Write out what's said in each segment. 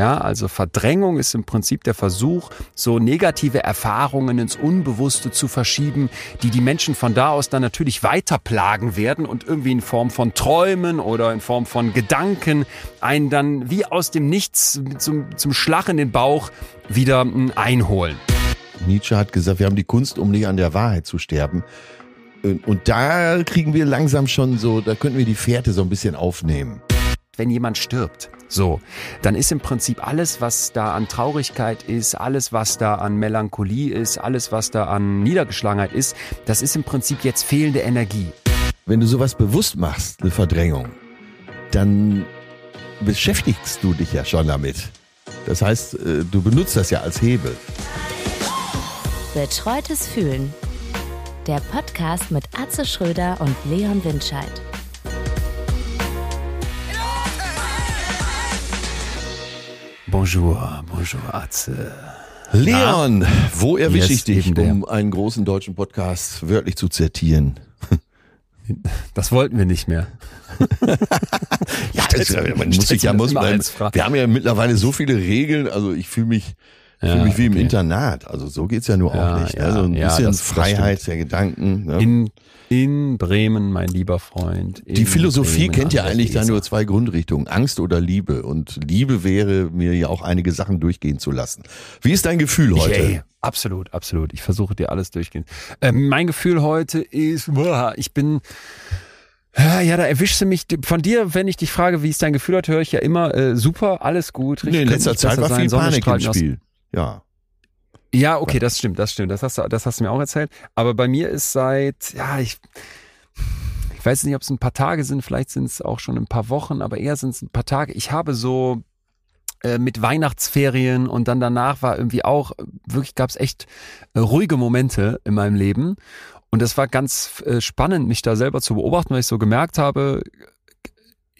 Ja, also Verdrängung ist im Prinzip der Versuch, so negative Erfahrungen ins Unbewusste zu verschieben, die die Menschen von da aus dann natürlich weiter plagen werden und irgendwie in Form von Träumen oder in Form von Gedanken einen dann wie aus dem Nichts zum, zum Schlag in den Bauch wieder hm, einholen. Nietzsche hat gesagt, wir haben die Kunst, um nicht an der Wahrheit zu sterben. Und da kriegen wir langsam schon so, da könnten wir die Fährte so ein bisschen aufnehmen. Wenn jemand stirbt, so, dann ist im Prinzip alles, was da an Traurigkeit ist, alles, was da an Melancholie ist, alles, was da an Niedergeschlagenheit ist, das ist im Prinzip jetzt fehlende Energie. Wenn du sowas bewusst machst, eine Verdrängung, dann beschäftigst du dich ja schon damit. Das heißt, äh, du benutzt das ja als Hebel. Betreutes Fühlen. Der Podcast mit Atze Schröder und Leon Windscheid. Bonjour, bonjour Atze. Leon, wo erwische ich Yes, dich, eben der. um einen großen deutschen Podcast wörtlich zu zitieren? Das wollten wir nicht mehr. Ja, das, man muss sich ja, muss man, wir haben ja mittlerweile so viele Regeln, also ich fühle mich, Ja, fühle mich wie im okay. Internat. Also so geht's ja nur Ja, auch nicht. ja, ne? Ein ja, bisschen das- das Freiheit der Gedanken. Ne? In, in Bremen, mein lieber Freund. Die Philosophie Bremen kennt ja eigentlich da nur zwei Grundrichtungen, Angst oder Liebe. Und Liebe wäre mir ja auch einige Sachen durchgehen zu lassen. Wie ist dein Gefühl heute? Ey, absolut, absolut. Ich versuche dir alles durchgehen. Ähm, mein Gefühl heute ist, boah, ich bin, ja, ja, da erwischst du mich. Von dir, wenn ich dich frage, wie ist dein Gefühl heute, höre ich ja immer, äh, super, alles gut. Nee, in letzter Zeit war sein, viel Sonne Panik im Spiel. Ja. Ja, okay, das stimmt, das stimmt. Das hast du, das hast du mir auch erzählt. Aber bei mir ist seit, ja, ich, ich weiß nicht, ob es ein paar Tage sind, vielleicht sind es auch schon ein paar Wochen, aber eher sind es ein paar Tage. Ich habe so äh, mit Weihnachtsferien und dann danach war irgendwie auch, wirklich gab es echt äh, ruhige Momente in meinem Leben. Und das war ganz äh, spannend, mich da selber zu beobachten, weil ich so gemerkt habe,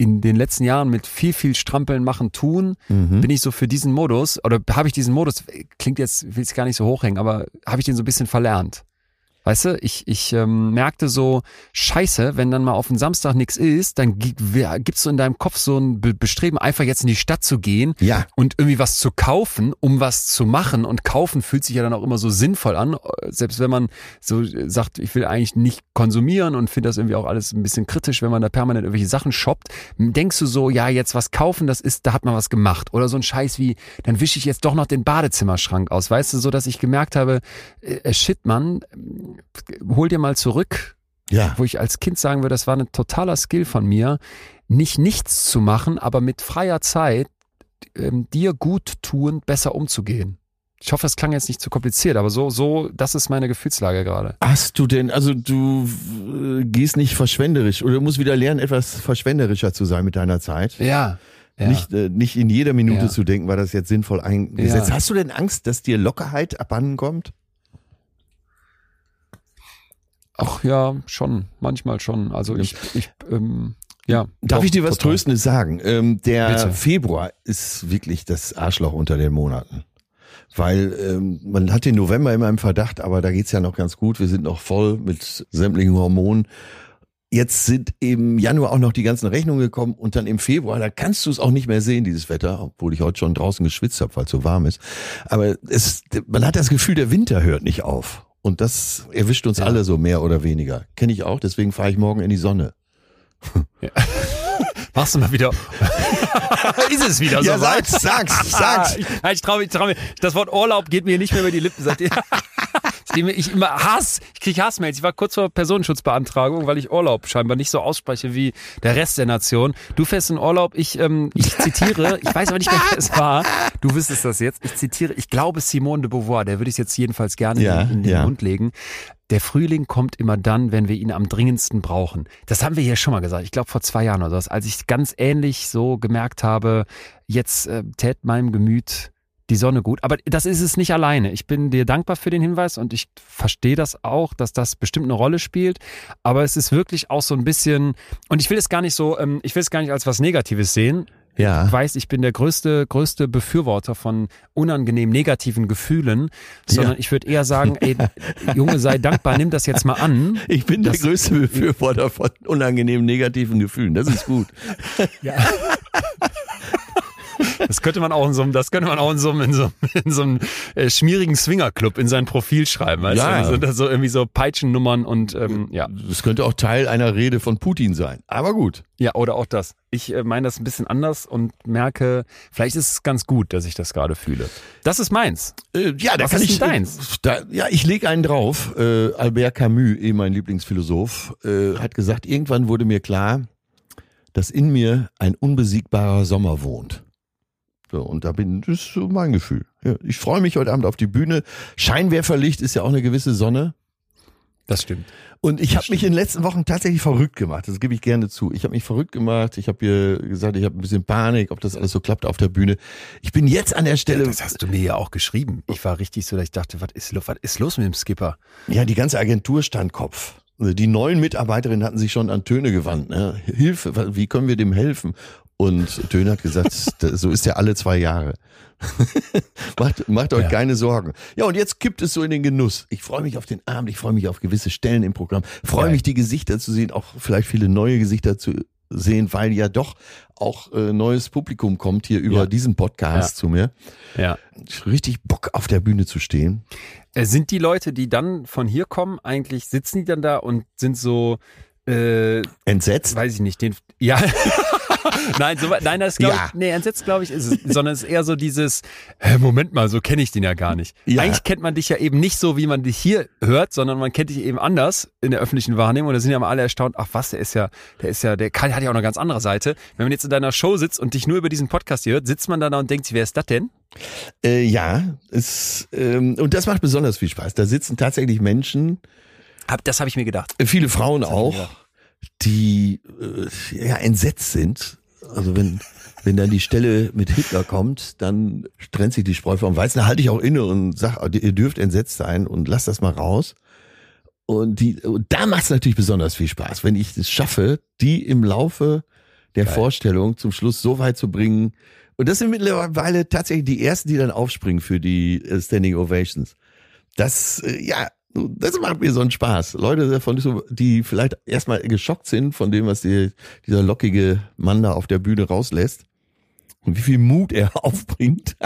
in den letzten Jahren mit viel, viel Strampeln, Machen, Tun, Mhm. bin ich so für diesen Modus, oder habe ich diesen Modus, klingt jetzt, will es gar nicht so hochhängen, aber habe ich den so ein bisschen verlernt. Weißt du, ich, ich ähm, merkte so, scheiße, wenn dann mal auf den Samstag nichts ist, dann gibt's so in deinem Kopf so ein Be Bestreben, einfach jetzt in die Stadt zu gehen Ja. und irgendwie was zu kaufen, um was zu machen. Und kaufen fühlt sich ja dann auch immer so sinnvoll an, selbst wenn man so sagt, ich will eigentlich nicht konsumieren und finde das irgendwie auch alles ein bisschen kritisch, wenn man da permanent irgendwelche Sachen shoppt. Denkst du so, ja, jetzt was kaufen, das ist, da hat man was gemacht. Oder so ein Scheiß wie, dann wische ich jetzt doch noch den Badezimmerschrank aus. Weißt du, so dass ich gemerkt habe, äh, shit, Mann, hol dir mal zurück, Ja. wo ich als Kind sagen würde, das war ein totaler Skill von mir, nicht nichts zu machen, aber mit freier Zeit ähm, dir gut tun, besser umzugehen. Ich hoffe, das klang jetzt nicht zu kompliziert, aber so, so, das ist meine Gefühlslage gerade. Hast du denn, also du äh, gehst nicht verschwenderisch oder du musst wieder lernen, etwas verschwenderischer zu sein mit deiner Zeit? Ja. ja. Nicht, äh, nicht in jeder Minute Ja. zu denken, war das jetzt sinnvoll eingesetzt. Ja. Hast du denn Angst, dass dir Lockerheit abhanden kommt? Ach ja, schon, manchmal schon. Also ich, ich ähm, ja. Darf doch, ich dir was total. Tröstendes sagen? Ähm, der Bitte. Februar ist wirklich das Arschloch unter den Monaten. Weil ähm, man hat den November immer im Verdacht, aber da geht's ja noch ganz gut. Wir sind noch voll mit sämtlichen Hormonen. Jetzt sind im Januar auch noch die ganzen Rechnungen gekommen und dann im Februar, da kannst du es auch nicht mehr sehen, dieses Wetter, obwohl ich heute schon draußen geschwitzt habe, weil es so warm ist. Aber es, man hat das Gefühl, der Winter hört nicht auf. Und das erwischt uns Ja. alle so mehr oder weniger. Kenne ich auch, deswegen fahre ich morgen in die Sonne. Machst du mal wieder. ist es wieder Ja, so weit? sag's, sag's, sag's. ich, ich traue mich, trau mich. Das Wort Urlaub geht mir nicht mehr über die Lippen. Seitdem, seitdem ich immer Hass, ich kriege Hassmails. Ich war kurz vor Personenschutzbeantragung, weil ich Urlaub scheinbar nicht so ausspreche wie der Rest der Nation. Du fährst in Urlaub, ich, ähm, ich zitiere, ich weiß aber nicht mehr, wer es war. Du wüsstest das jetzt. Ich zitiere, ich glaube Simone de Beauvoir, der würde ich jetzt jedenfalls gerne Ja, in, in den ja. Mund legen. Der Frühling kommt immer dann, wenn wir ihn am dringendsten brauchen. Das haben wir hier schon mal gesagt. Ich glaube vor zwei Jahren oder so, als ich ganz ähnlich so gemerkt habe, jetzt äh, tät meinem Gemüt die Sonne gut. Aber das ist es nicht alleine. Ich bin dir dankbar für den Hinweis und ich verstehe das auch, dass das bestimmt eine Rolle spielt. Aber es ist wirklich auch so ein bisschen, und ich will es gar nicht so, ähm, ich will es gar nicht als was Negatives sehen. Ja. Ich weiß, ich bin der größte, größte Befürworter von unangenehm negativen Gefühlen, sondern Ja. ich würde eher sagen, ey, Junge, sei dankbar, nimm das jetzt mal an. Ich bin der größte Befürworter von unangenehmen negativen Gefühlen. Das ist gut. Das könnte man auch in so einem, das könnte man auch in so einem, in so einem, in so einem äh, schmierigen Swingerclub in sein Profil schreiben. Weißt Ja. du? Sind das so irgendwie so Peitschennummern und ähm, ja. Das könnte auch Teil einer Rede von Putin sein. Aber gut. Ja, oder auch das. Ich äh, meine das ein bisschen anders und merke, vielleicht ist es ganz gut, dass ich das gerade fühle. Das ist meins. Äh, ja, da Was kann ist ich. denn deins? äh, Da, ja, ich lege einen drauf. Äh, Albert Camus, eh mein Lieblingsphilosoph, äh, hat gesagt, irgendwann wurde mir klar, dass in mir ein unbesiegbarer Sommer wohnt. So, und da bin, das ist so mein Gefühl. Ja, ich freue mich heute Abend auf die Bühne. Scheinwerferlicht ist ja auch eine gewisse Sonne. Das stimmt. Und ich habe mich in den letzten Wochen tatsächlich verrückt gemacht. Das gebe ich gerne zu. Ich habe mich verrückt gemacht. Ich habe hier gesagt, ich habe ein bisschen Panik, ob das alles so klappt auf der Bühne. Ich bin jetzt an der Stelle. Das hast du mir ja auch geschrieben. Ich war richtig so, dass ich dachte, was ist, was ist los mit dem Skipper? Ja, die ganze Agentur stand Kopf. Also Die neuen Mitarbeiterinnen hatten sich schon an Töne gewandt. Ne? Hilfe, wie können wir dem helfen? Und Töne hat gesagt, so ist er alle zwei Jahre. macht, macht euch Ja. keine Sorgen. Ja, und jetzt kippt es so in den Genuss. Ich freue mich auf den Abend, ich freue mich auf gewisse Stellen im Programm, freue Geil. mich, die Gesichter zu sehen, auch vielleicht viele neue Gesichter zu sehen, weil ja doch auch äh, neues Publikum kommt hier über Ja. diesen Podcast Ja. zu mir. Ja. Richtig Bock auf der Bühne zu stehen. Äh, sind die Leute, die dann von hier kommen, eigentlich sitzen die dann da und sind so, äh, Entsetzt? weiß ich nicht, den, ja. nein, so, nein, das glaube Ja. ich, nee, entsetzt glaube ich ist es, sondern es ist eher so dieses, hä, Moment mal, so kenne ich den ja gar nicht. Ja. Eigentlich kennt man dich ja eben nicht so, wie man dich hier hört, sondern man kennt dich eben anders in der öffentlichen Wahrnehmung und da sind ja mal alle erstaunt, ach was, der ist ja, der ist ja, der kann, hat ja auch eine ganz andere Seite. Wenn man jetzt in deiner Show sitzt und dich nur über diesen Podcast hier hört, sitzt man dann da und denkt sich, wer ist das denn? Äh, ja, es, ähm, und das macht besonders viel Spaß. Da sitzen tatsächlich Menschen, Hab, das habe ich mir gedacht. äh, viele Frauen auch. Die äh, ja entsetzt sind. Also wenn wenn dann die Stelle mit Hitler kommt, dann trennt sich die Spreu vom Weizen. Da halte ich auch inne und sag, ihr dürft entsetzt sein und lasst das mal raus. Und, die, und da macht es natürlich besonders viel Spaß, wenn ich es schaffe, die im Laufe der Geil. Vorstellung zum Schluss so weit zu bringen. Und das sind mittlerweile tatsächlich die ersten, die dann aufspringen für die Standing Ovations. Das, äh, ja, das macht mir so einen Spaß. Leute davon, so, die vielleicht erstmal geschockt sind von dem, was die, dieser lockige Mann da auf der Bühne rauslässt. Und wie viel Mut er aufbringt,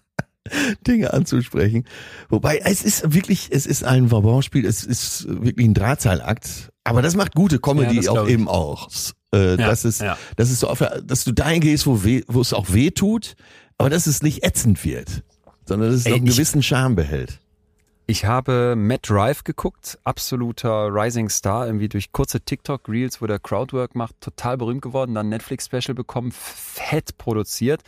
Dinge anzusprechen. Wobei, es ist wirklich, es ist ein Vabonspiel, es ist wirklich ein Drahtseilakt. Aber das macht gute Ja, Comedy das auch eben auch. Äh, das ist, ja. das ist so, dass du dahin gehst, wo, weh, wo es auch weh tut, aber dass es nicht ätzend wird, sondern dass es Ey, noch einen gewissen Charme behält. Ich habe Matt Drive geguckt, absoluter Rising Star, irgendwie durch kurze TikTok-Reels, wo der Crowdwork macht, total berühmt geworden, dann Netflix-Special bekommen, fett produziert.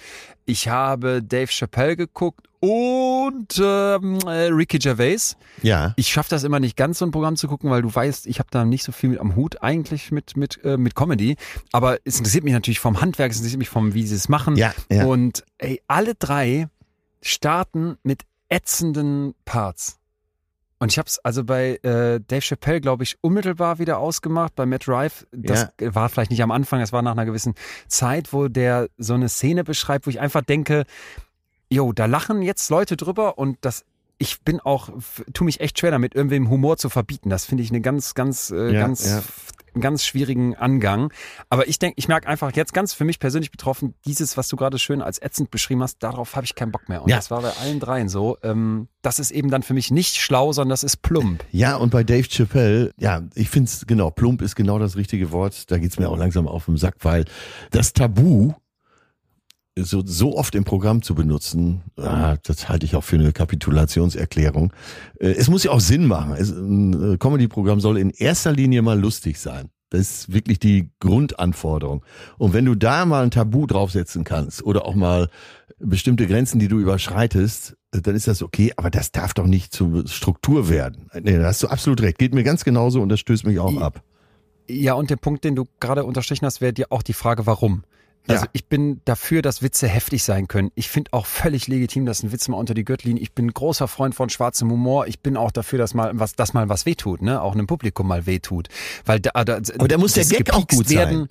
Ich habe Dave Chappelle geguckt und ähm, äh, Ricky Gervais. Ja. Ich schaffe das immer nicht ganz, so ein Programm zu gucken, weil du weißt, ich habe da nicht so viel mit am Hut eigentlich mit, mit, äh, mit Comedy. Aber es interessiert mich natürlich vom Handwerk, es interessiert mich vom, wie sie es machen. Ja, ja. Und ey, alle drei starten mit ätzenden Parts. Und ich habe es also bei äh, Dave Chappelle, glaube ich, unmittelbar wieder ausgemacht. Bei Matt Rife, das war vielleicht nicht am Anfang, das war nach einer gewissen Zeit, wo der so eine Szene beschreibt, wo ich einfach denke, jo, da lachen jetzt Leute drüber und das ich bin auch, tu mich echt schwer damit, irgendwem Humor zu verbieten. Das finde ich eine ganz, ganz, äh, Ja, ganz, ja. Einen ganz schwierigen Angang. Aber ich denke, ich merke einfach jetzt ganz für mich persönlich betroffen, dieses, was du gerade schön als ätzend beschrieben hast, darauf habe ich keinen Bock mehr. Und Ja. das war bei allen dreien so. Ähm, das ist eben dann für mich nicht schlau, sondern das ist plump. Ja, und bei Dave Chappelle, ja, ich find's genau, plump ist genau das richtige Wort. Da geht's mir auch langsam auf den Sack, weil das Tabu so, so oft im Programm zu benutzen, ah, das halte ich auch für eine Kapitulationserklärung. Äh, Es muss ja auch Sinn machen. Es, ein äh, Comedy-Programm soll in erster Linie mal lustig sein. Das ist wirklich die Grundanforderung. Und wenn du da mal ein Tabu draufsetzen kannst oder auch mal bestimmte Grenzen, die du überschreitest, äh, dann ist das okay, aber das darf doch nicht zur Struktur werden. Nee, da hast du absolut recht. Geht mir ganz genauso und das stößt mich auch ab. Ja, und der Punkt, den du gerade unterstrichen hast, wäre dir auch die Frage, warum. Also Ja. ich bin dafür, dass Witze heftig sein können. Ich finde auch völlig legitim, dass ein Witz mal unter die Gürtellinie. Ich bin großer Freund von schwarzem Humor. Ich bin auch dafür, dass mal was, dass mal was wehtut, ne? Auch einem Publikum mal wehtut, weil da, da Aber da muss der Gag auch gut sein.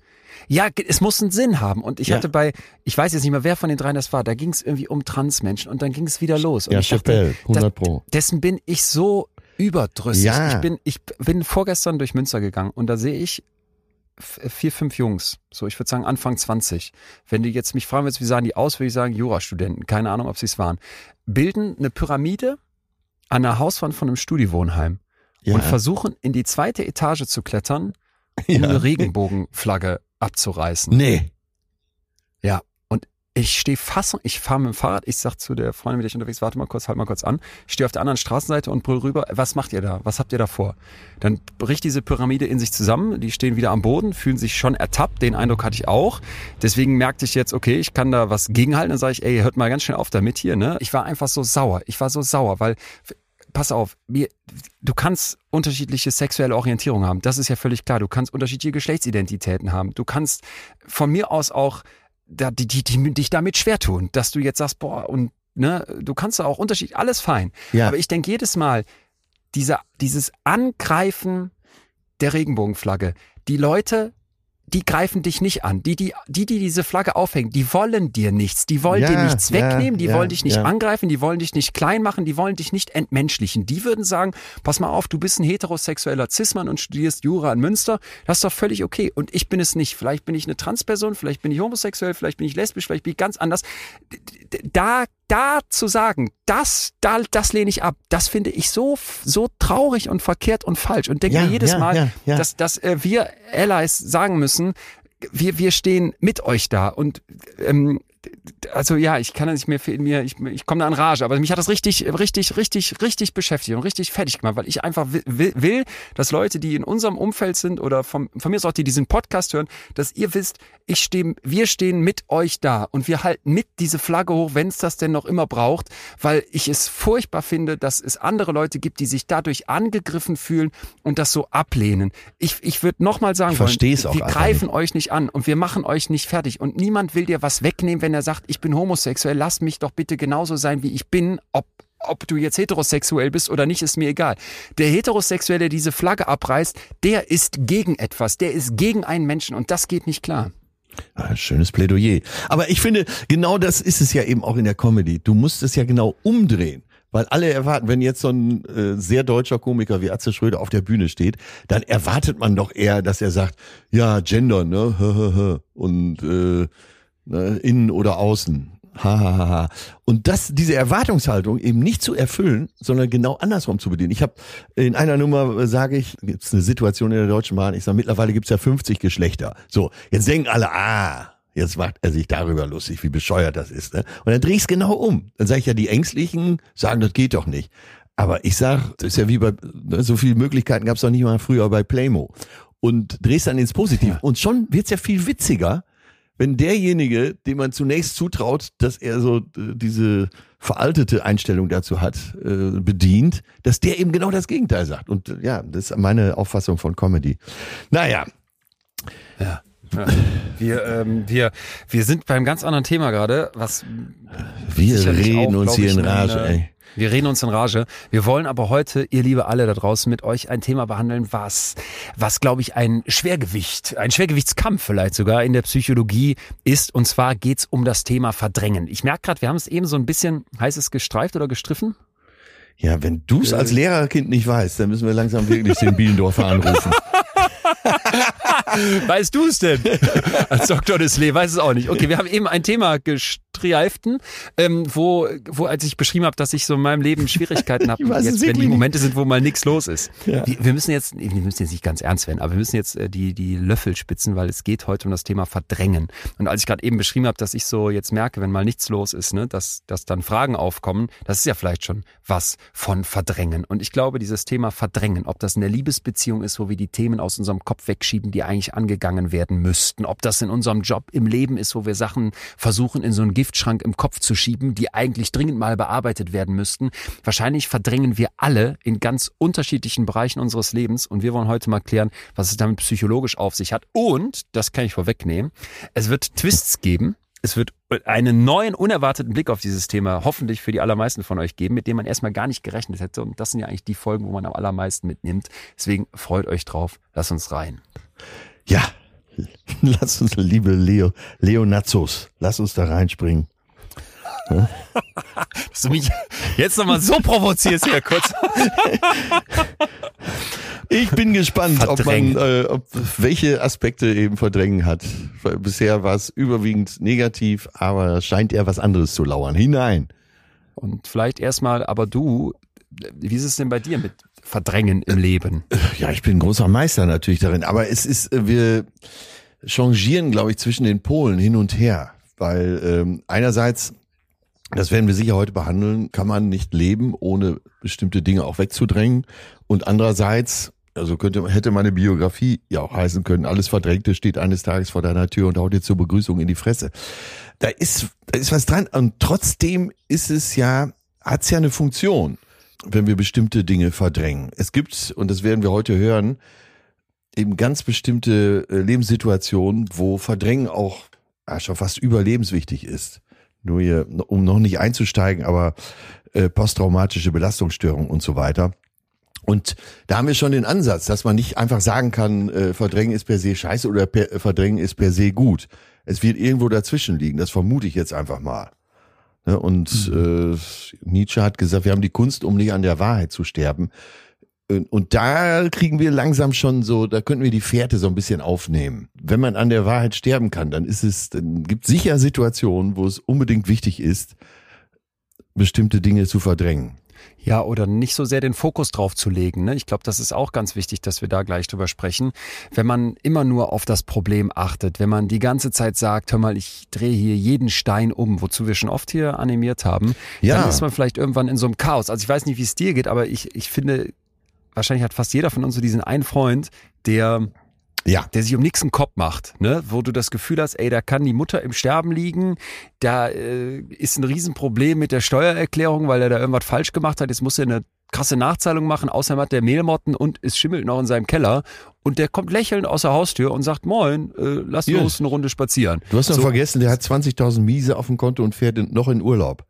Ja, es muss einen Sinn haben. Und ich Ja. hatte bei, ich weiß jetzt nicht mehr, wer von den dreien das war, da ging es irgendwie um Transmenschen und dann ging es wieder los. Und Ja, ich Chappelle, 100 das- Pro. Dessen bin ich so überdrüssig. Ja. Ich bin, ich bin vorgestern durch Münster gegangen und da sehe ich vier, fünf Jungs, so ich würde sagen Anfang 20. Wenn du jetzt mich fragen würdest, wie sahen die aus, würde ich sagen Jurastudenten, keine Ahnung, ob sie es waren, bilden eine Pyramide an der Hauswand von einem Studiewohnheim Ja. und versuchen in die zweite Etage zu klettern, um Ja. eine Regenbogenflagge abzureißen. Nee. Ja, ich stehe fassung, ich fahre mit dem Fahrrad, ich sag zu der Freundin, mit der ich unterwegs, warte mal kurz, halt mal kurz an. Stehe auf der anderen Straßenseite und brüll rüber, was macht ihr da? Was habt ihr da vor? Dann bricht diese Pyramide in sich zusammen, die stehen wieder am Boden, fühlen sich schon ertappt, den Eindruck hatte ich auch. Deswegen merkte ich jetzt, okay, ich kann da was gegenhalten, dann sage ich, ey, hört mal ganz schnell auf damit hier, ne? Ich war einfach so sauer, ich war so sauer, weil pass auf, mir, du kannst unterschiedliche sexuelle Orientierung haben. Das ist ja völlig klar. Du kannst unterschiedliche Geschlechtsidentitäten haben. Du kannst von mir aus auch da, die, die, die, dich damit schwer tun, dass du jetzt sagst, boah, und ne, du kannst da auch Unterschied, alles fein. Ja. Aber ich denke jedes Mal, dieser, dieses Angreifen der Regenbogenflagge, die Leute, die greifen dich nicht an. Die, die, die, die diese Flagge aufhängen, die wollen dir nichts. Die wollen Ja, dir nichts ja, wegnehmen, die ja, wollen dich nicht angreifen, die wollen dich nicht klein machen, die wollen dich nicht entmenschlichen. Die würden sagen, pass mal auf, du bist ein heterosexueller Cis-Mann und studierst Jura in Münster. Das ist doch völlig okay. Und ich bin es nicht. Vielleicht bin ich eine Transperson, vielleicht bin ich homosexuell, vielleicht bin ich lesbisch, vielleicht bin ich ganz anders. Da, da zu sagen, das, da, das lehne ich ab, das finde ich so, so traurig und verkehrt und falsch. Und denke Ja, mir jedes ja, Mal, ja, dass, dass äh, wir Allies sagen müssen, wir, wir stehen mit euch da und ähm, also ja, ich kann das nicht mehr für mir, ich, ich komme da an Rage, aber mich hat das richtig, richtig, richtig, richtig beschäftigt und richtig fertig gemacht, weil ich einfach will, will, dass Leute, die in unserem Umfeld sind oder vom, von mir aus auch die diesen Podcast hören, dass ihr wisst, ich stehe, wir stehen mit euch da und wir halten mit diese Flagge hoch, wenn es das denn noch immer braucht, weil ich es furchtbar finde, dass es andere Leute gibt, die sich dadurch angegriffen fühlen und das so ablehnen. Ich, ich würde nochmal sagen Ich wollen, auch wir greifen euch nicht an und wir machen euch nicht fertig und niemand will dir was wegnehmen, wenn er sagt, ich bin homosexuell, lass mich doch bitte genauso sein, wie ich bin, ob ob du jetzt heterosexuell bist oder nicht, ist mir egal. Der Heterosexuelle, der diese Flagge abreißt, der ist gegen etwas, der ist gegen einen Menschen und das geht nicht klar. Ah, schönes Plädoyer. Aber ich finde, genau das ist es ja eben auch in der Comedy. Du musst es ja genau umdrehen. Weil alle erwarten, wenn jetzt so ein äh, sehr deutscher Komiker wie Atze Schröder auf der Bühne steht, dann erwartet man doch eher, dass er sagt, ja, Gender, ne, und äh, ne, innen oder außen. Ha, ha, ha, ha. Und das, diese Erwartungshaltung eben nicht zu erfüllen, sondern genau andersrum zu bedienen. Ich habe in einer Nummer äh, sage ich, gibt es eine Situation in der Deutschen Bahn, ich sage, mittlerweile gibt's ja 50 Geschlechter. So, jetzt denken alle, ah, jetzt macht er sich darüber lustig, wie bescheuert das ist. Ne? Und dann drehe ich es genau um. Dann sage ich ja, die Ängstlichen sagen, das geht doch nicht. Aber ich sag, das ist ja wie bei, ne, so viele Möglichkeiten gab's doch nicht mal früher bei Playmo. Und drehst dann ins Positive. Und schon wird's ja viel witziger, wenn derjenige, dem man zunächst zutraut, dass er so äh, diese veraltete Einstellung dazu hat, äh, bedient, dass der eben genau das Gegenteil sagt. Und äh, ja, das ist meine Auffassung von Comedy. Naja, Ja. Wir, ähm, wir, wir sind beim ganz anderen Thema gerade, was wir reden auch, uns hier in Rage, eine- ey. Wir reden uns in Rage. Wir wollen aber heute, ihr liebe alle da draußen, mit euch ein Thema behandeln, was, was glaube ich ein Schwergewicht, ein Schwergewichtskampf vielleicht sogar in der Psychologie ist. Und zwar geht's um das Thema Verdrängen. Ich merke gerade, wir haben es eben so ein bisschen, heißt es gestreift oder gestriffen? Ja, wenn du es als Lehrerkind nicht weißt, dann müssen wir langsam wirklich den Bielendorfer anrufen. Weißt du es denn? Als Dr. Desley weiß es auch nicht. Okay, wir haben eben ein Thema gestreiften, ähm, wo, wo als ich beschrieben habe, dass ich so in meinem Leben Schwierigkeiten habe, jetzt wenn die. Momente sind, wo mal nichts los ist. Ja. Wir, wir müssen jetzt, wir müssen jetzt nicht ganz ernst werden, aber wir müssen jetzt äh, die, die Löffel spitzen, weil es geht heute um das Thema Verdrängen. Und als ich gerade eben beschrieben habe, dass ich so jetzt merke, wenn mal nichts los ist, ne, dass, dass dann Fragen aufkommen, das ist ja vielleicht schon was von Verdrängen. Und ich glaube, dieses Thema Verdrängen, ob das in der Liebesbeziehung ist, wo wir die Themen aus unserem Kopf wegschieben, die eigentlich angegangen werden müssten, ob das in unserem Job im Leben ist, wo wir Sachen versuchen, in so einen Giftschrank im Kopf zu schieben, die eigentlich dringend mal bearbeitet werden müssten. Wahrscheinlich verdrängen wir alle in ganz unterschiedlichen Bereichen unseres Lebens und wir wollen heute mal klären, was es damit psychologisch auf sich hat. Und, das kann ich vorwegnehmen, es wird Twists geben. Es wird einen neuen, unerwarteten Blick auf dieses Thema hoffentlich für die allermeisten von euch geben, mit dem man erstmal gar nicht gerechnet hätte. Und das sind ja eigentlich die Folgen, wo man am allermeisten mitnimmt. Deswegen freut euch drauf. Lasst uns rein. Ja, lass uns, liebe Leo, Leonazos, lass uns da reinspringen. Dass du mich jetzt nochmal so provozierst hier kurz. Ich bin gespannt, ob man, äh, ob, welche Aspekte eben verdrängen hat. Bisher war es überwiegend negativ, aber scheint eher was anderes zu lauern. Hinein. Und vielleicht erstmal, aber du, wie ist es denn bei dir mit Verdrängen im Leben? Ja, ich bin ein großer Meister natürlich darin, aber es ist, äh, wir changieren, glaube ich, zwischen den Polen hin und her, weil ähm, einerseits das werden wir sicher heute behandeln, kann man nicht leben, ohne bestimmte Dinge auch wegzudrängen. Und andererseits, also könnte, hätte meine Biografie ja auch heißen können, alles Verdrängte steht eines Tages vor deiner Tür und haut dir zur Begrüßung in die Fresse. Da ist, da ist was dran. Und trotzdem ist es ja, hat es ja eine Funktion, wenn wir bestimmte Dinge verdrängen. Es gibt, und das werden wir heute hören, eben ganz bestimmte äh, Lebenssituationen, wo Verdrängen auch ja, schon fast überlebenswichtig ist. Nur hier, um noch nicht einzusteigen, aber äh, posttraumatische Belastungsstörung und so weiter. Und da haben wir schon den Ansatz, dass man nicht einfach sagen kann, äh, Verdrängen ist per se scheiße oder per, Verdrängen ist per se gut. Es wird irgendwo dazwischen liegen, das vermute ich jetzt einfach mal. Ne? Und mhm. äh, Nietzsche hat gesagt, wir haben die Kunst, um nicht an der Wahrheit zu sterben. Und da kriegen wir langsam schon so, da könnten wir die Fährte so ein bisschen aufnehmen. Wenn man an der Wahrheit sterben kann, dann ist es, dann gibt sicher Situationen, wo es unbedingt wichtig ist, bestimmte Dinge zu verdrängen. Ja, oder nicht so sehr den Fokus drauf zu legen. Ne? Ich glaube, das ist auch ganz wichtig, dass wir da gleich drüber sprechen. Wenn man immer nur auf das Problem achtet, wenn man die ganze Zeit sagt, hör mal, ich drehe hier jeden Stein um, wozu wir schon oft hier animiert haben, ja. dann ist man vielleicht irgendwann in so einem Chaos. Also ich weiß nicht, wie es dir geht, aber ich, ich finde, wahrscheinlich hat fast jeder von uns so diesen einen Freund, der ja. der sich um nichts einen Kopf macht, ne? wo du das Gefühl hast, ey, da kann die Mutter im Sterben liegen, da äh, ist ein Riesenproblem mit der Steuererklärung, weil er da irgendwas falsch gemacht hat, jetzt muss er eine krasse Nachzahlung machen, außerdem hat der Mehlmotten und es schimmelt noch in seinem Keller und der kommt lächelnd aus der Haustür und sagt, moin, äh, lass yes. uns eine Runde spazieren. Du hast noch so. vergessen, der hat 20.000 Miese auf dem Konto und fährt noch in Urlaub.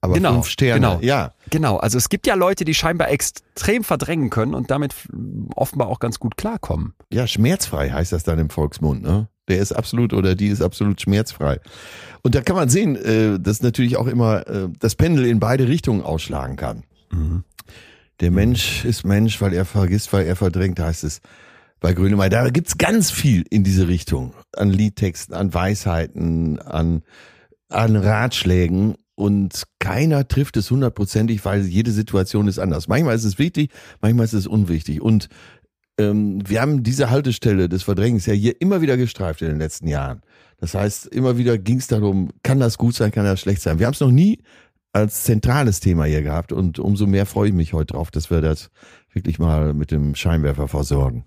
Aber genau, fünf Sterne, genau, ja. Genau, also es gibt ja Leute, die scheinbar extrem verdrängen können und damit offenbar auch ganz gut klarkommen. Ja, schmerzfrei heißt das dann im Volksmund, ne? Der ist absolut oder die ist absolut schmerzfrei. Und da kann man sehen, äh, dass natürlich auch immer äh, das Pendel in beide Richtungen ausschlagen kann. Mhm. Der Mensch ist Mensch, weil er vergisst, weil er verdrängt, heißt es bei Grönemeyer. Da gibt's ganz viel in diese Richtung. An Liedtexten, an Weisheiten, an, an Ratschlägen und keiner trifft es hundertprozentig, weil jede Situation ist anders. Manchmal ist es wichtig, manchmal ist es unwichtig. Und ähm, wir haben diese Haltestelle des Verdrängens ja hier immer wieder gestreift in den letzten Jahren. Das heißt, immer wieder ging es darum, kann das gut sein, kann das schlecht sein. Wir haben es noch nie als zentrales Thema hier gehabt und umso mehr freue ich mich heute drauf, dass wir das wirklich mal mit dem Scheinwerfer versorgen.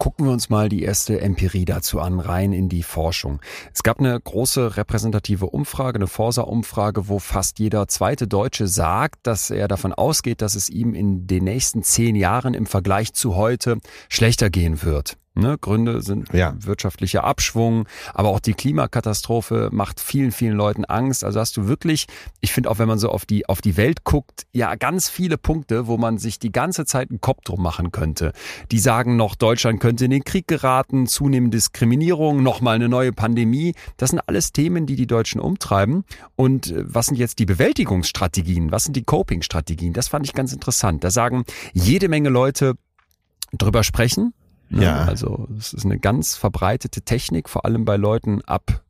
Gucken wir uns mal die erste Empirie dazu an, rein in die Forschung. Es gab eine große repräsentative Umfrage, eine Forsa-Umfrage, wo fast jeder zweite Deutsche sagt, dass er davon ausgeht, dass es ihm in den nächsten zehn Jahren im Vergleich zu heute schlechter gehen wird. Ne, Gründe sind ja. wirtschaftlicher Abschwung, aber auch die Klimakatastrophe macht vielen, vielen Leuten Angst. Also hast du wirklich, ich finde auch, wenn man so auf die, auf die Welt guckt, ja, ganz viele Punkte, wo man sich die ganze Zeit einen Kopf drum machen könnte. Die sagen noch, Deutschland könnte in den Krieg geraten, zunehmende Diskriminierung, nochmal eine neue Pandemie. Das sind alles Themen, die die Deutschen umtreiben. Und äh, was sind jetzt die Bewältigungsstrategien? Was sind die Coping-Strategien? Das fand ich ganz interessant. Da sagen jede Menge Leute, drüber sprechen? Ja. Also es ist eine ganz verbreitete Technik, vor allem bei Leuten ab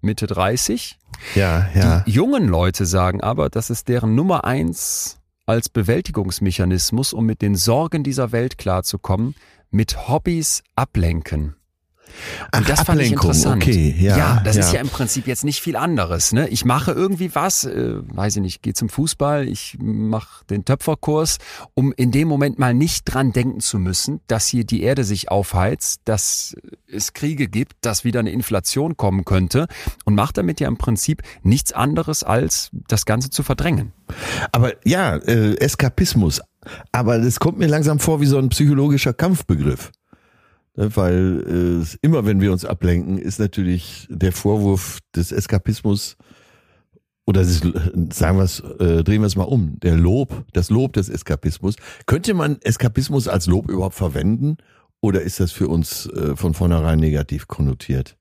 Mitte 30. Ja, ja. Die jungen Leute sagen aber, das ist deren Nummer eins als Bewältigungsmechanismus, um mit den Sorgen dieser Welt klarzukommen, mit Hobbys ablenken. Und Ach, das fand ich interessant. Okay, ja, ja das ja. ist ja im Prinzip jetzt nicht viel anderes. Ne? Ich mache irgendwie was, äh, weiß ich nicht, gehe zum Fußball, ich mache den Töpferkurs, um in dem Moment mal nicht dran denken zu müssen, dass hier die Erde sich aufheizt, dass es Kriege gibt, dass wieder eine Inflation kommen könnte und mache damit ja im Prinzip nichts anderes, als das Ganze zu verdrängen. Aber ja, äh, Eskapismus. Aber das kommt mir langsam vor wie so ein psychologischer Kampfbegriff. Ne, weil äh, immer, wenn wir uns ablenken, ist natürlich der Vorwurf des Eskapismus oder des, sagen wir es, äh, drehen wir es mal um, der Lob, das Lob des Eskapismus. Könnte man Eskapismus als Lob überhaupt verwenden oder ist das für uns äh, von vornherein negativ konnotiert?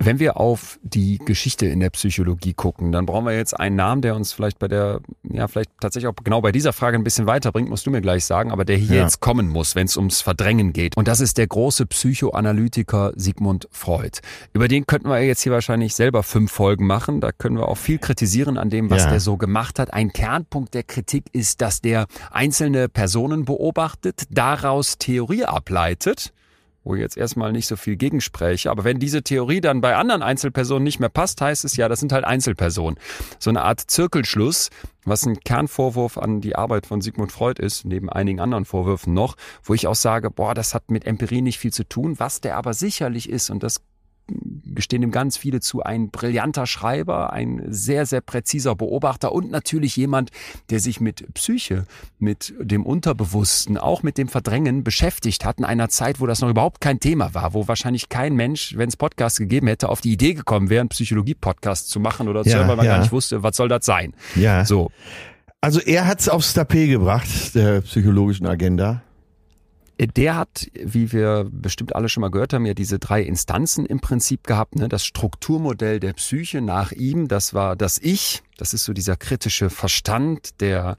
Wenn wir auf die Geschichte in der Psychologie gucken, dann brauchen wir jetzt einen Namen, der uns vielleicht bei der, ja, vielleicht tatsächlich auch genau bei dieser Frage ein bisschen weiterbringt, musst du mir gleich sagen, aber der hier Ja. jetzt kommen muss, wenn es ums Verdrängen geht. Und das ist der große Psychoanalytiker Sigmund Freud. Über den könnten wir jetzt hier wahrscheinlich selber fünf Folgen machen. Da können wir auch viel kritisieren an dem, was Ja. der so gemacht hat. Ein Kernpunkt der Kritik ist, dass der einzelne Personen beobachtet, daraus Theorie ableitet wo jetzt erstmal nicht so viel gegenspreche. Aber wenn diese Theorie dann bei anderen Einzelpersonen nicht mehr passt, heißt es ja, das sind halt Einzelpersonen. So eine Art Zirkelschluss, was ein Kernvorwurf an die Arbeit von Sigmund Freud ist, neben einigen anderen Vorwürfen noch, wo ich auch sage, boah, das hat mit Empirie nicht viel zu tun, was der aber sicherlich ist, und das gestehen ihm ganz viele zu, ein brillanter Schreiber, ein sehr, sehr präziser Beobachter und natürlich jemand, der sich mit Psyche, mit dem Unterbewussten, auch mit dem Verdrängen beschäftigt hat in einer Zeit, wo das noch überhaupt kein Thema war, wo wahrscheinlich kein Mensch, wenn es Podcasts gegeben hätte, auf die Idee gekommen wäre, einen Psychologie-Podcast zu machen oder zu Ja, hören, weil man ja. gar nicht wusste, was soll das sein. Ja. So. Also er hat's aufs Tapet gebracht, der psychologischen Agenda. Der hat, wie wir bestimmt alle schon mal gehört haben, ja diese drei Instanzen im Prinzip gehabt. Ne? Das Strukturmodell der Psyche nach ihm, das war das Ich. Das ist so dieser kritische Verstand, der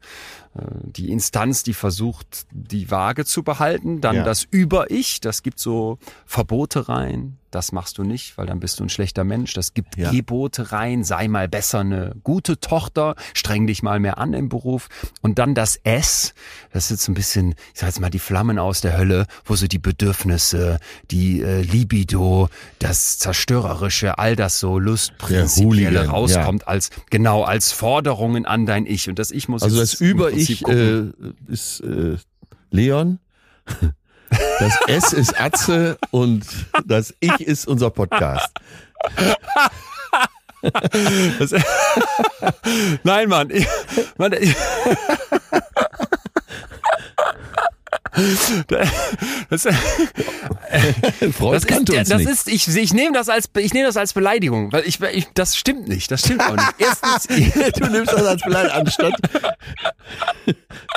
äh, die Instanz, die versucht, die Waage zu behalten. Dann Ja. das Über-Ich, das gibt so Verbote rein. Das machst du nicht, weil dann bist du ein schlechter Mensch. Das gibt Ja. Gebote rein. Sei mal besser eine gute Tochter. Streng dich mal mehr an im Beruf. Und dann das S. Das ist so ein bisschen, ich sag jetzt mal, die Flammen aus der Hölle, wo so die Bedürfnisse, die äh, Libido, das Zerstörerische, all das so Lustprinzipielle Hooligan, rauskommt als, genau, als Forderungen an dein Ich. Und das Ich muss Also jetzt das Über-Ich äh, ist äh, Leon. Das S ist Atze und das Ich ist unser Podcast. Das, Nein, Mann. Ich, Mann ich, das, das, kannte ist, uns das nicht. ist, ich, ich nehme das als, ich nehme das als Beleidigung, weil ich, ich, das stimmt nicht, das stimmt auch nicht. Erstens, du nimmst das als Beleidigung, anstatt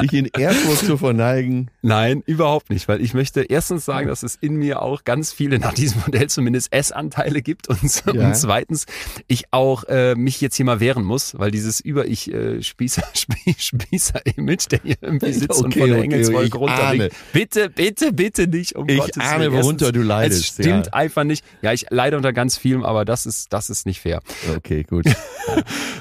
dich in Ehrfurcht zu verneigen. Nein, überhaupt nicht, weil ich möchte erstens sagen, dass es in mir auch ganz viele nach diesem Modell zumindest S-Anteile gibt und, Ja. und zweitens ich auch äh, mich jetzt hier mal wehren muss, weil dieses über ich äh, Spießer Spie- Spießer Image, der hier irgendwie sitzt und Okay, von der okay, Engelswolke ich runterliegt. Bitte, bitte, bitte nicht um Ich Gottes ahne, Willen. worunter Erstens, du leidest, Es stimmt ja. einfach nicht. Ja, ich leide unter ganz vielem, aber das ist das ist nicht fair. Okay, gut.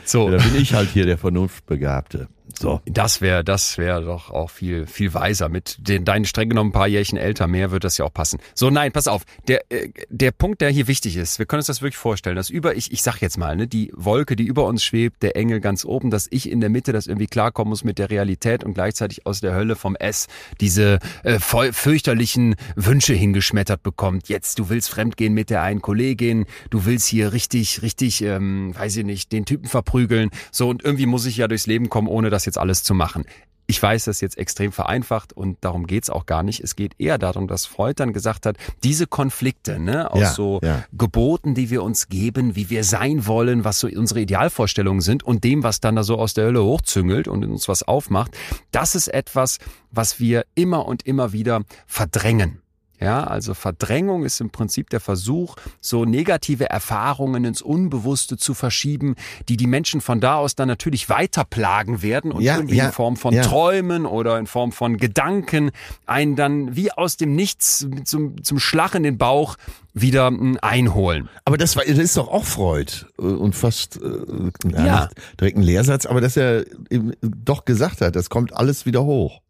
So. Da bin ich halt hier der Vernunftbegabte. So. Das wäre, das wäre doch auch viel, viel weiser. Mit den deinen streng genommen ein paar Jährchen älter mehr wird das ja auch passen. So, nein, pass auf. Der, äh, der Punkt, der hier wichtig ist, wir können uns das wirklich vorstellen, dass über ich, ich sag jetzt mal, ne, die Wolke, die über uns schwebt, der Engel ganz oben, dass ich in der Mitte, das irgendwie klarkommen muss mit der Realität und gleichzeitig aus der Hölle vom S diese äh, voll, fürchterlichen Wünsche hingeschmettert bekommt. Jetzt, du willst fremdgehen mit der einen Kollegin, du willst hier richtig, richtig, ähm, weiß ich nicht, den Typen verprügeln. So, und irgendwie muss ich ja durchs Leben kommen, ohne das jetzt alles zu machen. Ich weiß, das ist jetzt extrem vereinfacht und darum geht's auch gar nicht. Es geht eher darum, dass Freud dann gesagt hat, diese Konflikte ne, aus Ja, so ja. Geboten, die wir uns geben, wie wir sein wollen, was so unsere Idealvorstellungen sind und dem, was dann da so aus der Hölle hochzüngelt und uns was aufmacht, das ist etwas, was wir immer und immer wieder verdrängen. Ja, also Verdrängung ist im Prinzip der Versuch, so negative Erfahrungen ins Unbewusste zu verschieben, die die Menschen von da aus dann natürlich weiter plagen werden und Ja, irgendwie ja, in Form von ja. Träumen oder in Form von Gedanken einen dann wie aus dem Nichts zum, zum Schlag in den Bauch wieder mm, einholen. Aber das, war, das ist doch auch Freud äh, und fast äh, ja. Direkt ein Lehrsatz, aber dass er eben doch gesagt hat, das kommt alles wieder hoch.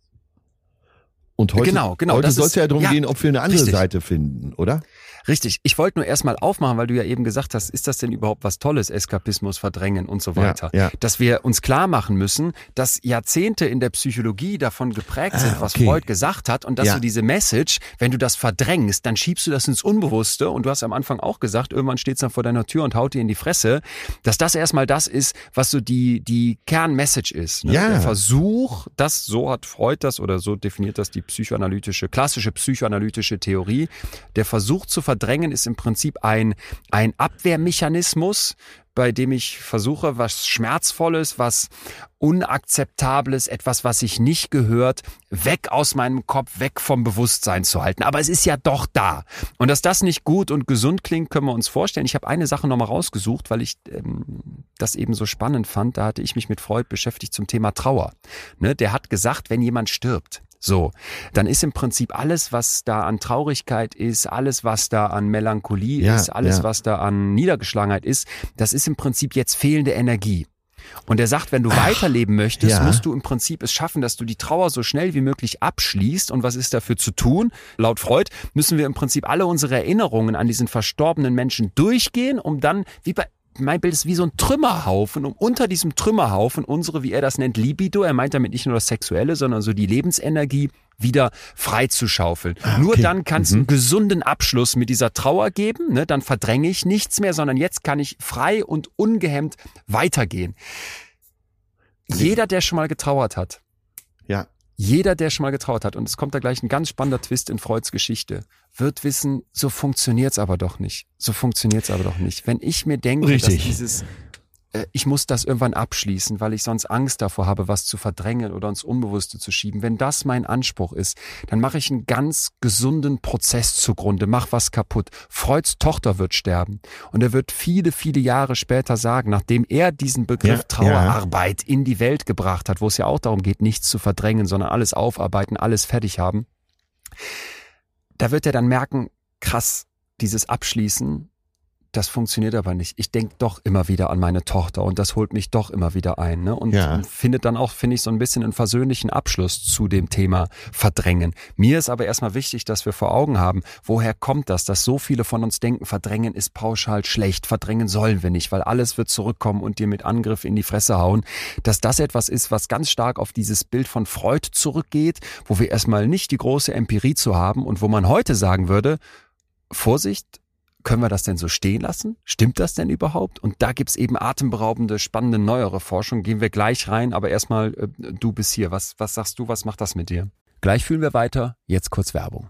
Und heute, Genau, genau, heute soll es ja darum ja, gehen, ob wir eine andere richtig. Seite finden, oder? Richtig. Ich wollte nur erstmal aufmachen, weil du ja eben gesagt hast, ist das denn überhaupt was Tolles, Eskapismus, Verdrängen und so weiter. ja. Dass wir uns klar machen müssen, dass Jahrzehnte in der Psychologie davon geprägt sind, Ah, was okay. Freud gesagt hat und dass Ja. du diese Message, wenn du das verdrängst, dann schiebst du das ins Unbewusste und du hast am Anfang auch gesagt, irgendwann steht's dann vor deiner Tür und haut dir in die Fresse, dass das erstmal das ist, was so die, die Kernmessage ist. Ne? Ja. Der Versuch, das, so hat Freud das oder so definiert das die psychoanalytische, klassische psychoanalytische Theorie. Der Versuch zu verdrängen ist im Prinzip ein, ein Abwehrmechanismus, bei dem ich versuche, was Schmerzvolles, was Unakzeptables, etwas, was sich nicht gehört, weg aus meinem Kopf, weg vom Bewusstsein zu halten. Aber es ist ja doch da. Und dass das nicht gut und gesund klingt, können wir uns vorstellen. Ich habe eine Sache nochmal rausgesucht, weil ich ähm, das eben so spannend fand. Da hatte ich mich mit Freud beschäftigt zum Thema Trauer. Ne, der hat gesagt, wenn jemand stirbt, so, dann ist im Prinzip alles, was da an Traurigkeit ist, alles, was da an Melancholie ja, ist, alles, ja. was da an Niedergeschlagenheit ist, das ist im Prinzip jetzt fehlende Energie. Und er sagt, wenn du Ach, weiterleben möchtest, ja. musst du im Prinzip es schaffen, dass du die Trauer so schnell wie möglich abschließt. Und was ist dafür zu tun? Laut Freud müssen wir im Prinzip alle unsere Erinnerungen an diesen verstorbenen Menschen durchgehen, um dann, wie bei mein Bild ist wie so ein Trümmerhaufen, um unter diesem Trümmerhaufen unsere, wie er das nennt, Libido, er meint damit nicht nur das Sexuelle, sondern so die Lebensenergie wieder freizuschaufeln. Ah, okay. Nur dann kann es mhm. einen gesunden Abschluss mit dieser Trauer geben, ne? dann verdränge ich nichts mehr, sondern jetzt kann ich frei und ungehemmt weitergehen. Jeder, der schon mal getrauert hat. Jeder, der schon mal getrauert hat, und es kommt da gleich ein ganz spannender Twist in Freuds Geschichte, wird wissen, so funktioniert's aber doch nicht. So funktioniert's aber doch nicht. Wenn ich mir denke, Richtig. dass dieses ich muss das irgendwann abschließen, weil ich sonst Angst davor habe, was zu verdrängen oder ins Unbewusste zu schieben. Wenn das mein Anspruch ist, dann mache ich einen ganz gesunden Prozess zugrunde, mach was kaputt. Freuds Tochter wird sterben und er wird viele, viele Jahre später sagen, nachdem er diesen Begriff ja, Trauerarbeit ja. in die Welt gebracht hat, wo es ja auch darum geht, nichts zu verdrängen, sondern alles aufarbeiten, alles fertig haben, da wird er dann merken, krass, dieses Abschließen, das funktioniert aber nicht. Ich denke doch immer wieder an meine Tochter und das holt mich doch immer wieder ein. Ne? Und, ja. findet dann auch, finde ich, so ein bisschen einen versöhnlichen Abschluss zu dem Thema Verdrängen. Mir ist aber erstmal wichtig, dass wir vor Augen haben, woher kommt das, dass so viele von uns denken, Verdrängen ist pauschal schlecht, verdrängen sollen wir nicht, weil alles wird zurückkommen und dir mit Angriff in die Fresse hauen. Dass das etwas ist, was ganz stark auf dieses Bild von Freud zurückgeht, wo wir erstmal nicht die große Empirie zu haben und wo man heute sagen würde, Vorsicht, können wir das denn so stehen lassen? Stimmt das denn überhaupt? Und da gibt's eben atemberaubende, spannende, neuere Forschung. Gehen wir gleich rein, aber erstmal, äh, du bist hier. Was, was sagst du, was macht das mit dir? Gleich fühlen wir weiter. Jetzt kurz Werbung.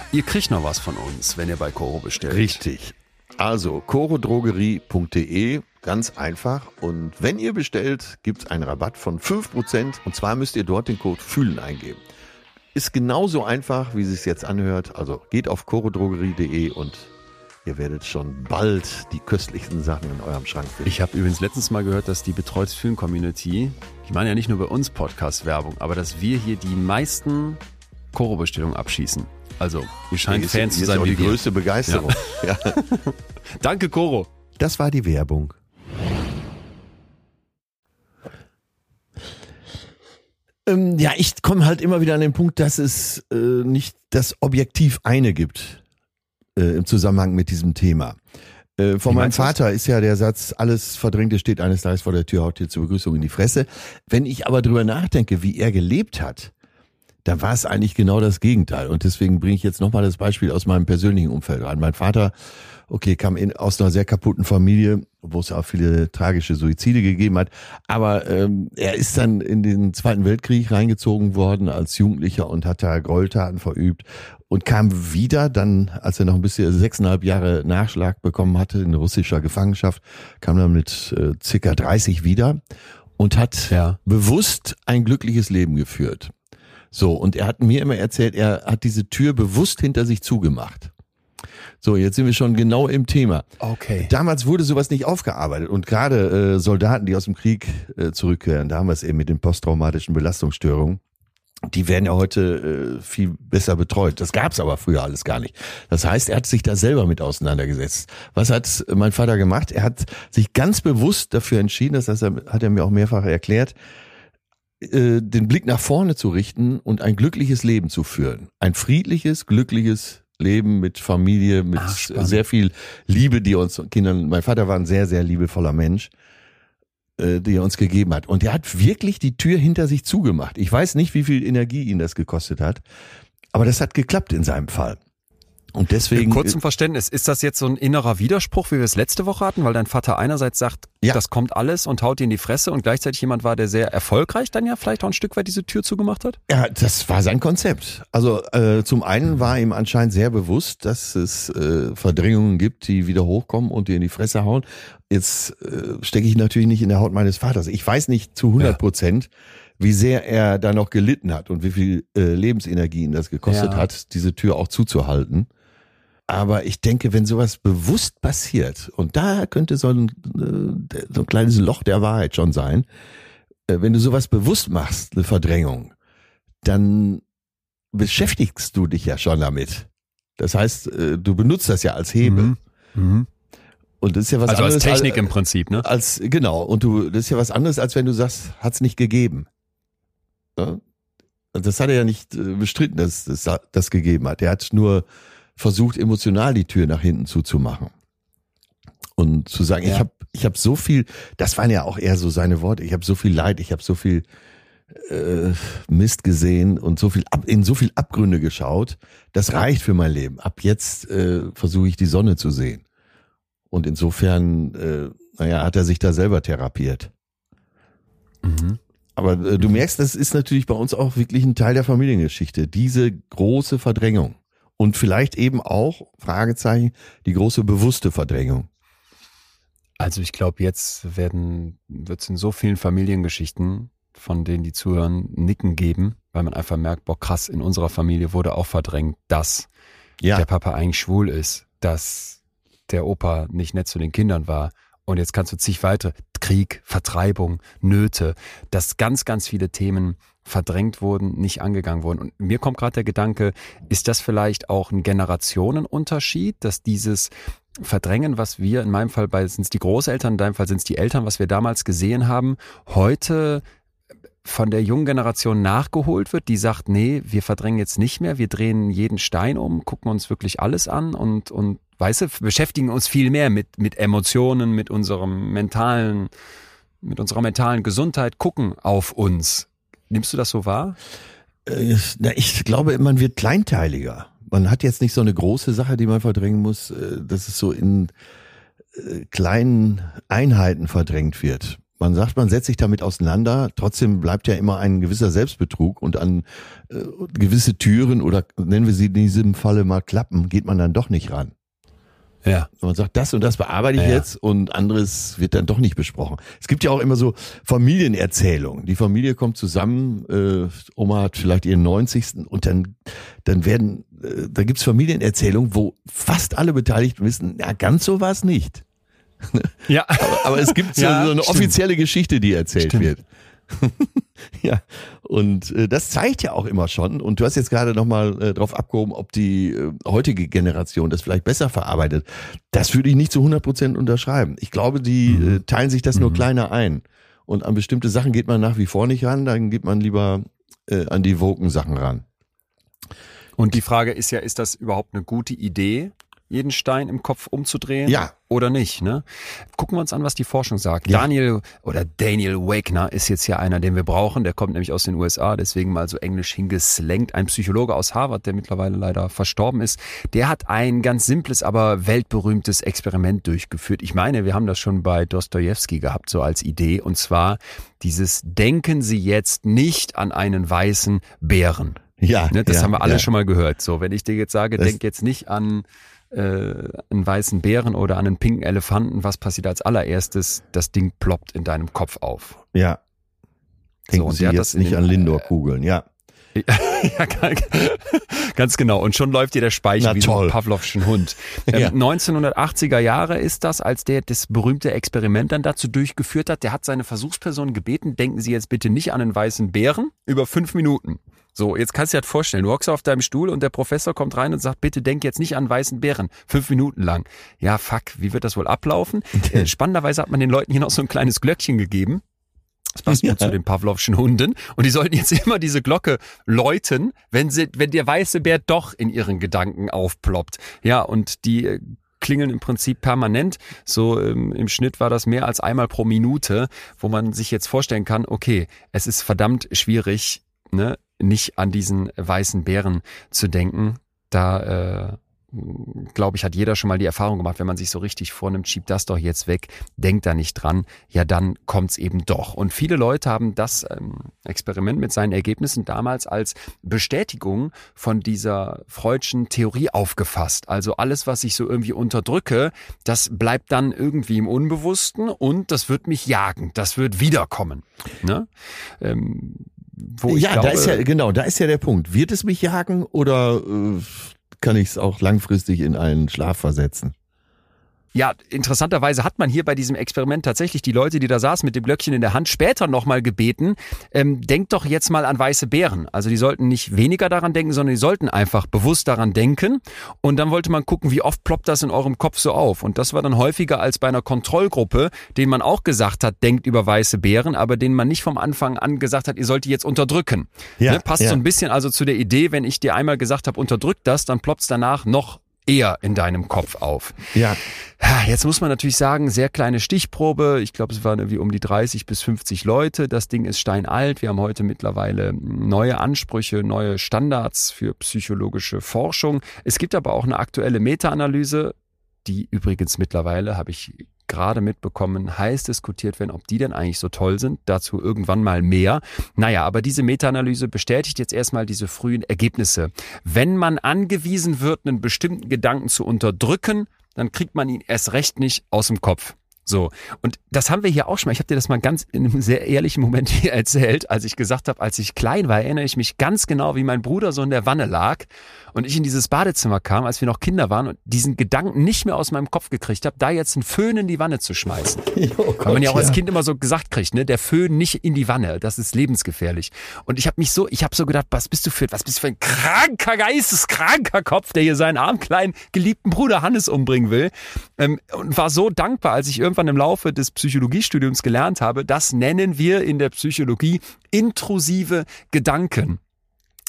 Ihr kriegt noch was von uns, wenn ihr bei Coro bestellt. Richtig. Also corodrogerie.de, ganz einfach. Und wenn ihr bestellt, gibt es einen Rabatt von 5%. Und zwar müsst ihr dort den Code FÜHLEN eingeben. Ist genauso einfach, wie es jetzt anhört. Also geht auf corodrogerie.de und ihr werdet schon bald die köstlichsten Sachen in eurem Schrank finden. Ich habe übrigens letztens mal gehört, dass die Betreutes Fühlen Community, die machen ja nicht nur bei uns Podcast-Werbung, aber dass wir hier die meisten Koro-Bestellungen abschießen. Also, ihr scheint ist, Fans zu sein. Auch die größte Begeisterung. Ja. ja. Danke, Koro. Das war die Werbung. Ähm, ja, ich komme halt immer wieder an den Punkt, dass es äh, nicht das Objektiv eine gibt äh, im Zusammenhang mit diesem Thema. Äh, von meinem Vater das? ist ja der Satz, alles Verdrängte steht eines Tages vor der Tür, haut dir zur Begrüßung in die Fresse. Wenn ich aber drüber nachdenke, wie er gelebt hat, da war es eigentlich genau das Gegenteil. Und deswegen bringe ich jetzt nochmal das Beispiel aus meinem persönlichen Umfeld rein. Mein Vater, okay, kam in, aus einer sehr kaputten Familie, wo es auch viele tragische Suizide gegeben hat. Aber ähm, er ist dann in den Zweiten Weltkrieg reingezogen worden als Jugendlicher und hat da Gräueltaten verübt und kam wieder dann, als er noch ein bisschen sechseinhalb Jahre Nachschlag bekommen hatte in russischer Gefangenschaft, kam dann mit äh, circa 30 wieder und hat ja. bewusst ein glückliches Leben geführt. So, und er hat mir immer erzählt, er hat diese Tür bewusst hinter sich zugemacht. So, jetzt sind wir schon genau im Thema. Okay. Damals wurde sowas nicht aufgearbeitet und gerade äh, Soldaten, die aus dem Krieg äh, zurückkehren, damals eben mit den posttraumatischen Belastungsstörungen, die werden ja heute äh, viel besser betreut. Das gab's aber früher alles gar nicht. Das heißt, er hat sich da selber mit auseinandergesetzt. Was hat mein Vater gemacht? Er hat sich ganz bewusst dafür entschieden, das heißt, hat er mir auch mehrfach erklärt, äh, den Blick nach vorne zu richten und ein glückliches Leben zu führen. Ein friedliches, glückliches Leben mit Familie, mit Ach, sehr viel Liebe, die uns Kindern, mein Vater war ein sehr, sehr liebevoller Mensch, äh, die er uns gegeben hat. Und er hat wirklich die Tür hinter sich zugemacht. Ich weiß nicht, wie viel Energie ihn das gekostet hat, aber das hat geklappt in seinem Fall. Und deswegen. Kurz zum Verständnis, ist das jetzt so ein innerer Widerspruch, wie wir es letzte Woche hatten, weil dein Vater einerseits sagt, Ja. das kommt alles und haut dir in die Fresse und gleichzeitig jemand war, der sehr erfolgreich dann ja vielleicht auch ein Stück weit diese Tür zugemacht hat? Ja, das war sein Konzept. Also äh, zum einen war ihm anscheinend sehr bewusst, dass es äh, Verdrängungen gibt, die wieder hochkommen und dir in die Fresse hauen. Jetzt äh, stecke ich natürlich nicht in der Haut meines Vaters. Ich weiß nicht zu 100 Prozent, wie sehr er da noch gelitten hat und wie viel äh, Lebensenergie ihn das gekostet Ja. hat, diese Tür auch zuzuhalten. Aber ich denke, wenn sowas bewusst passiert, und da könnte so ein, äh, so ein kleines Loch der Wahrheit schon sein, äh, wenn du sowas bewusst machst, eine Verdrängung, dann beschäftigst du dich ja schon damit. Das heißt, äh, du benutzt das ja als Hebel. Mhm. Mhm. Und das ist ja was Also als anderes. Technik als, im Prinzip, ne? als genau. Und du, das ist ja was anderes, als wenn du sagst, hat's nicht gegeben. Ja? Das hat er ja nicht bestritten, dass es das, das gegeben hat. Er hat nur versucht, emotional die Tür nach hinten zuzumachen. Und zu sagen, Ja. ich habe ich hab so viel, das waren ja auch eher so seine Worte, ich habe so viel Leid, ich habe so viel äh, Mist gesehen und so viel ab, in so viel Abgründe geschaut, das reicht für mein Leben. Ab jetzt äh, versuche ich die Sonne zu sehen. Und insofern, äh, naja, hat er sich da selber therapiert. Mhm. Aber äh, du merkst, das ist natürlich bei uns auch wirklich ein Teil der Familiengeschichte. Diese große Verdrängung. Und vielleicht eben auch, Fragezeichen, die große bewusste Verdrängung. Also ich glaube, jetzt werden wird es in so vielen Familiengeschichten, von denen die zuhören, Nicken geben, weil man einfach merkt, boah krass, in unserer Familie wurde auch verdrängt, dass Ja, der Papa eigentlich schwul ist, dass der Opa nicht nett zu den Kindern war. Und jetzt kannst du zig weitere, Krieg, Vertreibung, Nöte, dass ganz, ganz viele Themen verdrängt wurden, nicht angegangen wurden. Und mir kommt gerade der Gedanke, ist das vielleicht auch ein Generationenunterschied, dass dieses Verdrängen, was wir in meinem Fall bei sind es die Großeltern, in deinem Fall sind es die Eltern, was wir damals gesehen haben, heute von der jungen Generation nachgeholt wird, die sagt, nee, wir verdrängen jetzt nicht mehr, wir drehen jeden Stein um, gucken uns wirklich alles an und, und weißt du, beschäftigen uns viel mehr mit, mit Emotionen, mit unserem mentalen, mit unserer mentalen Gesundheit, gucken auf uns. Nimmst du das so wahr? äh, na, ich glaube, man wird kleinteiliger. Man hat jetzt nicht so eine große Sache, die man verdrängen muss, äh, dass es so in äh, kleinen Einheiten verdrängt wird. Man sagt, man setzt sich damit auseinander, trotzdem bleibt ja immer ein gewisser Selbstbetrug und an äh, gewisse Türen oder nennen wir sie in diesem Falle mal Klappen, geht man dann doch nicht ran. Ja. Man sagt, das und das bearbeite ich Ja. jetzt und anderes wird dann doch nicht besprochen. Es gibt ja auch immer so Familienerzählungen. Die Familie kommt zusammen, äh, Oma hat vielleicht ihren 90. und dann, dann werden, äh, da gibt's Familienerzählungen, wo fast alle Beteiligten wissen, ja, ganz so war es nicht. Ja. Aber, aber es gibt so, Ja, so eine stimmt. offizielle Geschichte, die erzählt Stimmt. wird. ja, und äh, das zeigt ja auch immer schon. Und du hast jetzt gerade nochmal äh, drauf abgehoben, ob die äh, heutige Generation das vielleicht besser verarbeitet. Das würde ich nicht zu 100 Prozent unterschreiben. Ich glaube, die Mhm. äh, teilen sich das nur Mhm. kleiner ein. Und an bestimmte Sachen geht man nach wie vor nicht ran, dann geht man lieber äh, an die Woken-Sachen ran. Und die Frage ist ja, ist das überhaupt eine gute Idee, jeden Stein im Kopf umzudrehen? Ja. Oder nicht, ne? Gucken wir uns an, was die Forschung sagt. Ja. Daniel oder Daniel Wagner ist jetzt ja einer, den wir brauchen. Der kommt nämlich aus den USA, deswegen mal so englisch hingeslangt. Ein Psychologe aus Harvard, der mittlerweile leider verstorben ist. Der hat ein ganz simples, aber weltberühmtes Experiment durchgeführt. Ich meine, wir haben das schon bei Dostoevsky gehabt, so als Idee. Und zwar dieses Denken Sie jetzt nicht an einen weißen Bären. Ja, Ne, das ja, haben wir alle ja. schon mal gehört. So, wenn ich dir jetzt sage, Das- denk jetzt nicht an äh, einen weißen Bären oder an einen pinken Elefanten, was passiert als allererstes? Das Ding ploppt in deinem Kopf auf. Ja. So, Denken und Sie der hat jetzt nicht den- an Lindor-Kugeln, ja. ja, ganz genau. Und schon läuft dir der Speichel Na, wie so toll. ein Pavlovschen Hund. Ähm, Ja. 1980er Jahre ist das, als der das berühmte Experiment dann dazu durchgeführt hat. Der hat seine Versuchspersonen gebeten, denken Sie jetzt bitte nicht an einen weißen Bären über fünf Minuten. So, jetzt kannst du dir das vorstellen. Du hockst auf deinem Stuhl und der Professor kommt rein und sagt, bitte denk jetzt nicht an weißen Bären. Fünf Minuten lang. Ja, fuck, wie wird das wohl ablaufen? Äh, Spannenderweise hat man den Leuten hier noch so ein kleines Glöckchen gegeben. Das passt gut Ja. zu den Pavlovschen Hunden. Und die sollten jetzt immer diese Glocke läuten, wenn sie, wenn der weiße Bär doch in ihren Gedanken aufploppt. Ja, und die äh, klingeln im Prinzip permanent. So ähm, im Schnitt war das mehr als einmal pro Minute, wo man sich jetzt vorstellen kann, okay, es ist verdammt schwierig, ne, nicht an diesen weißen Bären zu denken. Da äh, glaube ich, hat jeder schon mal die Erfahrung gemacht, wenn man sich so richtig vornimmt, schiebt das doch jetzt weg, denkt da nicht dran, ja dann kommt's eben doch. Und viele Leute haben das ähm, Experiment mit seinen Ergebnissen damals als Bestätigung von dieser freudschen Theorie aufgefasst. Also alles, was ich so irgendwie unterdrücke, das bleibt dann irgendwie im Unbewussten und das wird mich jagen, das wird wiederkommen. Ne? Ähm, wo ich ja, glaube, da ist ja, genau, da ist ja der Punkt. Wird es mich jagen oder äh, kann ich es auch langfristig in einen Schlaf versetzen? Ja, interessanterweise hat man hier bei diesem Experiment tatsächlich die Leute, die da saßen mit dem Glöckchen in der Hand, später nochmal gebeten, ähm, denkt doch jetzt mal an weiße Bären. Also die sollten nicht weniger daran denken, sondern die sollten einfach bewusst daran denken. Und dann wollte man gucken, wie oft ploppt das in eurem Kopf so auf. Und das war dann häufiger als bei einer Kontrollgruppe, denen man auch gesagt hat, denkt über weiße Bären, aber denen man nicht vom Anfang an gesagt hat, ihr sollt die jetzt unterdrücken. Ja, ne? Passt ja. so ein bisschen also zu der Idee, wenn ich dir einmal gesagt habe, unterdrück das, dann ploppt's danach noch eher in deinem Kopf auf. Ja, Jetzt muss man natürlich sagen, sehr kleine Stichprobe. Ich glaube, es waren irgendwie um die 30 bis 50 Leute. Das Ding ist steinalt. Wir haben heute mittlerweile neue Ansprüche, neue Standards für psychologische Forschung. Es gibt aber auch eine aktuelle Meta-Analyse, die übrigens mittlerweile, habe ich gerade mitbekommen, heiß diskutiert werden, ob die denn eigentlich so toll sind. Dazu irgendwann mal mehr. Naja, aber diese Meta-Analyse bestätigt jetzt erstmal diese frühen Ergebnisse. Wenn man angewiesen wird, einen bestimmten Gedanken zu unterdrücken, dann kriegt man ihn erst recht nicht aus dem Kopf. So, und das haben wir hier auch schon mal. Ich habe dir das mal ganz in einem sehr ehrlichen Moment hier erzählt, als ich gesagt habe, als ich klein war, erinnere ich mich ganz genau, wie mein Bruder so in der Wanne lag und ich in dieses Badezimmer kam, als wir noch Kinder waren und diesen Gedanken nicht mehr aus meinem Kopf gekriegt habe, da jetzt einen Föhn in die Wanne zu schmeißen. oh Weil man ja auch Gott, als Kind immer so gesagt kriegt, ne, der Föhn nicht in die Wanne, das ist lebensgefährlich. Und ich habe mich so, ich habe so gedacht, was bist du für, was bist du für ein kranker geisteskranker Kopf, der hier seinen armen kleinen geliebten Bruder Hannes umbringen will. Ähm, und war so dankbar, als ich irgendwann im Laufe des Psychologiestudiums gelernt habe, das nennen wir in der Psychologie intrusive Gedanken.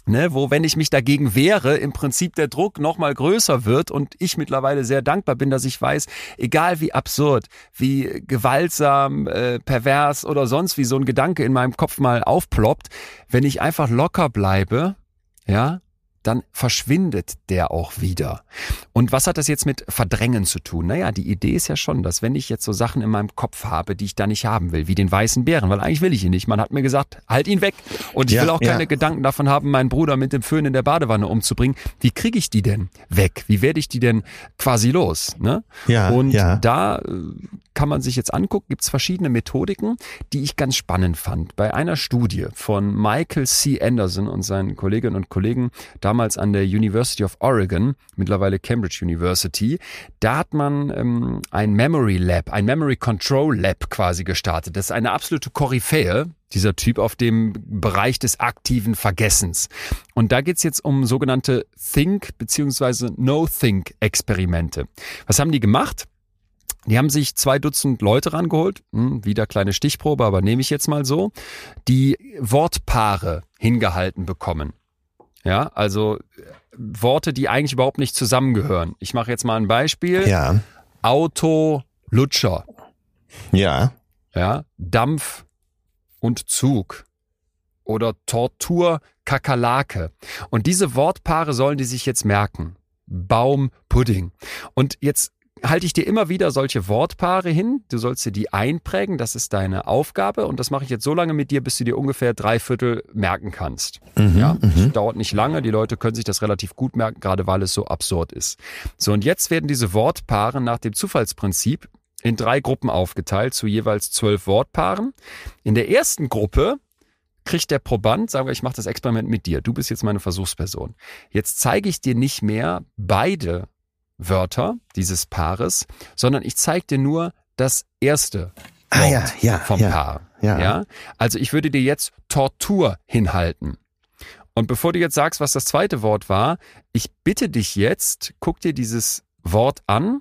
Ne, wo, wenn ich mich dagegen wehre, im Prinzip der Druck nochmal größer wird und ich mittlerweile sehr dankbar bin, dass ich weiß, egal wie absurd, wie gewaltsam, äh, pervers oder sonst wie so ein Gedanke in meinem Kopf mal aufploppt, wenn ich einfach locker bleibe, ja, dann verschwindet der auch wieder. Und was hat das jetzt mit Verdrängen zu tun? Naja, die Idee ist ja schon, dass wenn ich jetzt so Sachen in meinem Kopf habe, die ich da nicht haben will, wie den weißen Bären, weil eigentlich will ich ihn nicht. Man hat mir gesagt, halt ihn weg. Und ich Ja, will auch keine ja. Gedanken davon haben, meinen Bruder mit dem Föhn in der Badewanne umzubringen. Wie kriege ich die denn weg? Wie werde ich die denn quasi los? Ne? Ja, Und ja. da äh, kann man sich jetzt angucken, gibt es verschiedene Methodiken, die ich ganz spannend fand. Bei einer Studie von Michael C. Anderson und seinen Kolleginnen und Kollegen, damals an der University of Oregon, mittlerweile Cambridge University, da hat man ähm, ein Memory Lab, ein Memory Control Lab quasi gestartet. Das ist eine absolute Koryphäe, dieser Typ auf dem Bereich des aktiven Vergessens. Und da geht's jetzt um sogenannte Think- bzw. No-Think-Experimente. Was haben die gemacht? Die haben sich zwei Dutzend Leute rangeholt, hm, wieder kleine Stichprobe, aber nehme ich jetzt mal so, die Wortpaare hingehalten bekommen. Ja, also äh, Worte, die eigentlich überhaupt nicht zusammengehören. Ich mache jetzt mal ein Beispiel. Ja, Auto, Lutscher. ja, Ja, Dampf und Zug. Oder Tortur, Kakerlake. Und diese Wortpaare sollen die sich jetzt merken. Baum, Pudding. Und jetzt halte ich dir immer wieder solche Wortpaare hin. Du sollst dir die einprägen. Das ist deine Aufgabe. Und das mache ich jetzt so lange mit dir, bis du dir ungefähr drei Viertel merken kannst. ja, das dauert nicht lange. Die Leute können sich das relativ gut merken, gerade weil es so absurd ist. So, und jetzt werden diese Wortpaare nach dem Zufallsprinzip in drei Gruppen aufgeteilt zu jeweils zwölf Wortpaaren. In der ersten Gruppe kriegt der Proband, sagen wir, ich mache das Experiment mit dir, du bist jetzt meine Versuchsperson. Jetzt zeige ich dir nicht mehr beide Wörter dieses Paares, sondern ich zeige dir nur das erste Ah, Wort ja, ja, vom ja, Paar. ja. ja. Also ich würde dir jetzt Tortur hinhalten. Und bevor du jetzt sagst, was das zweite Wort war, ich bitte dich jetzt, guck dir dieses Wort an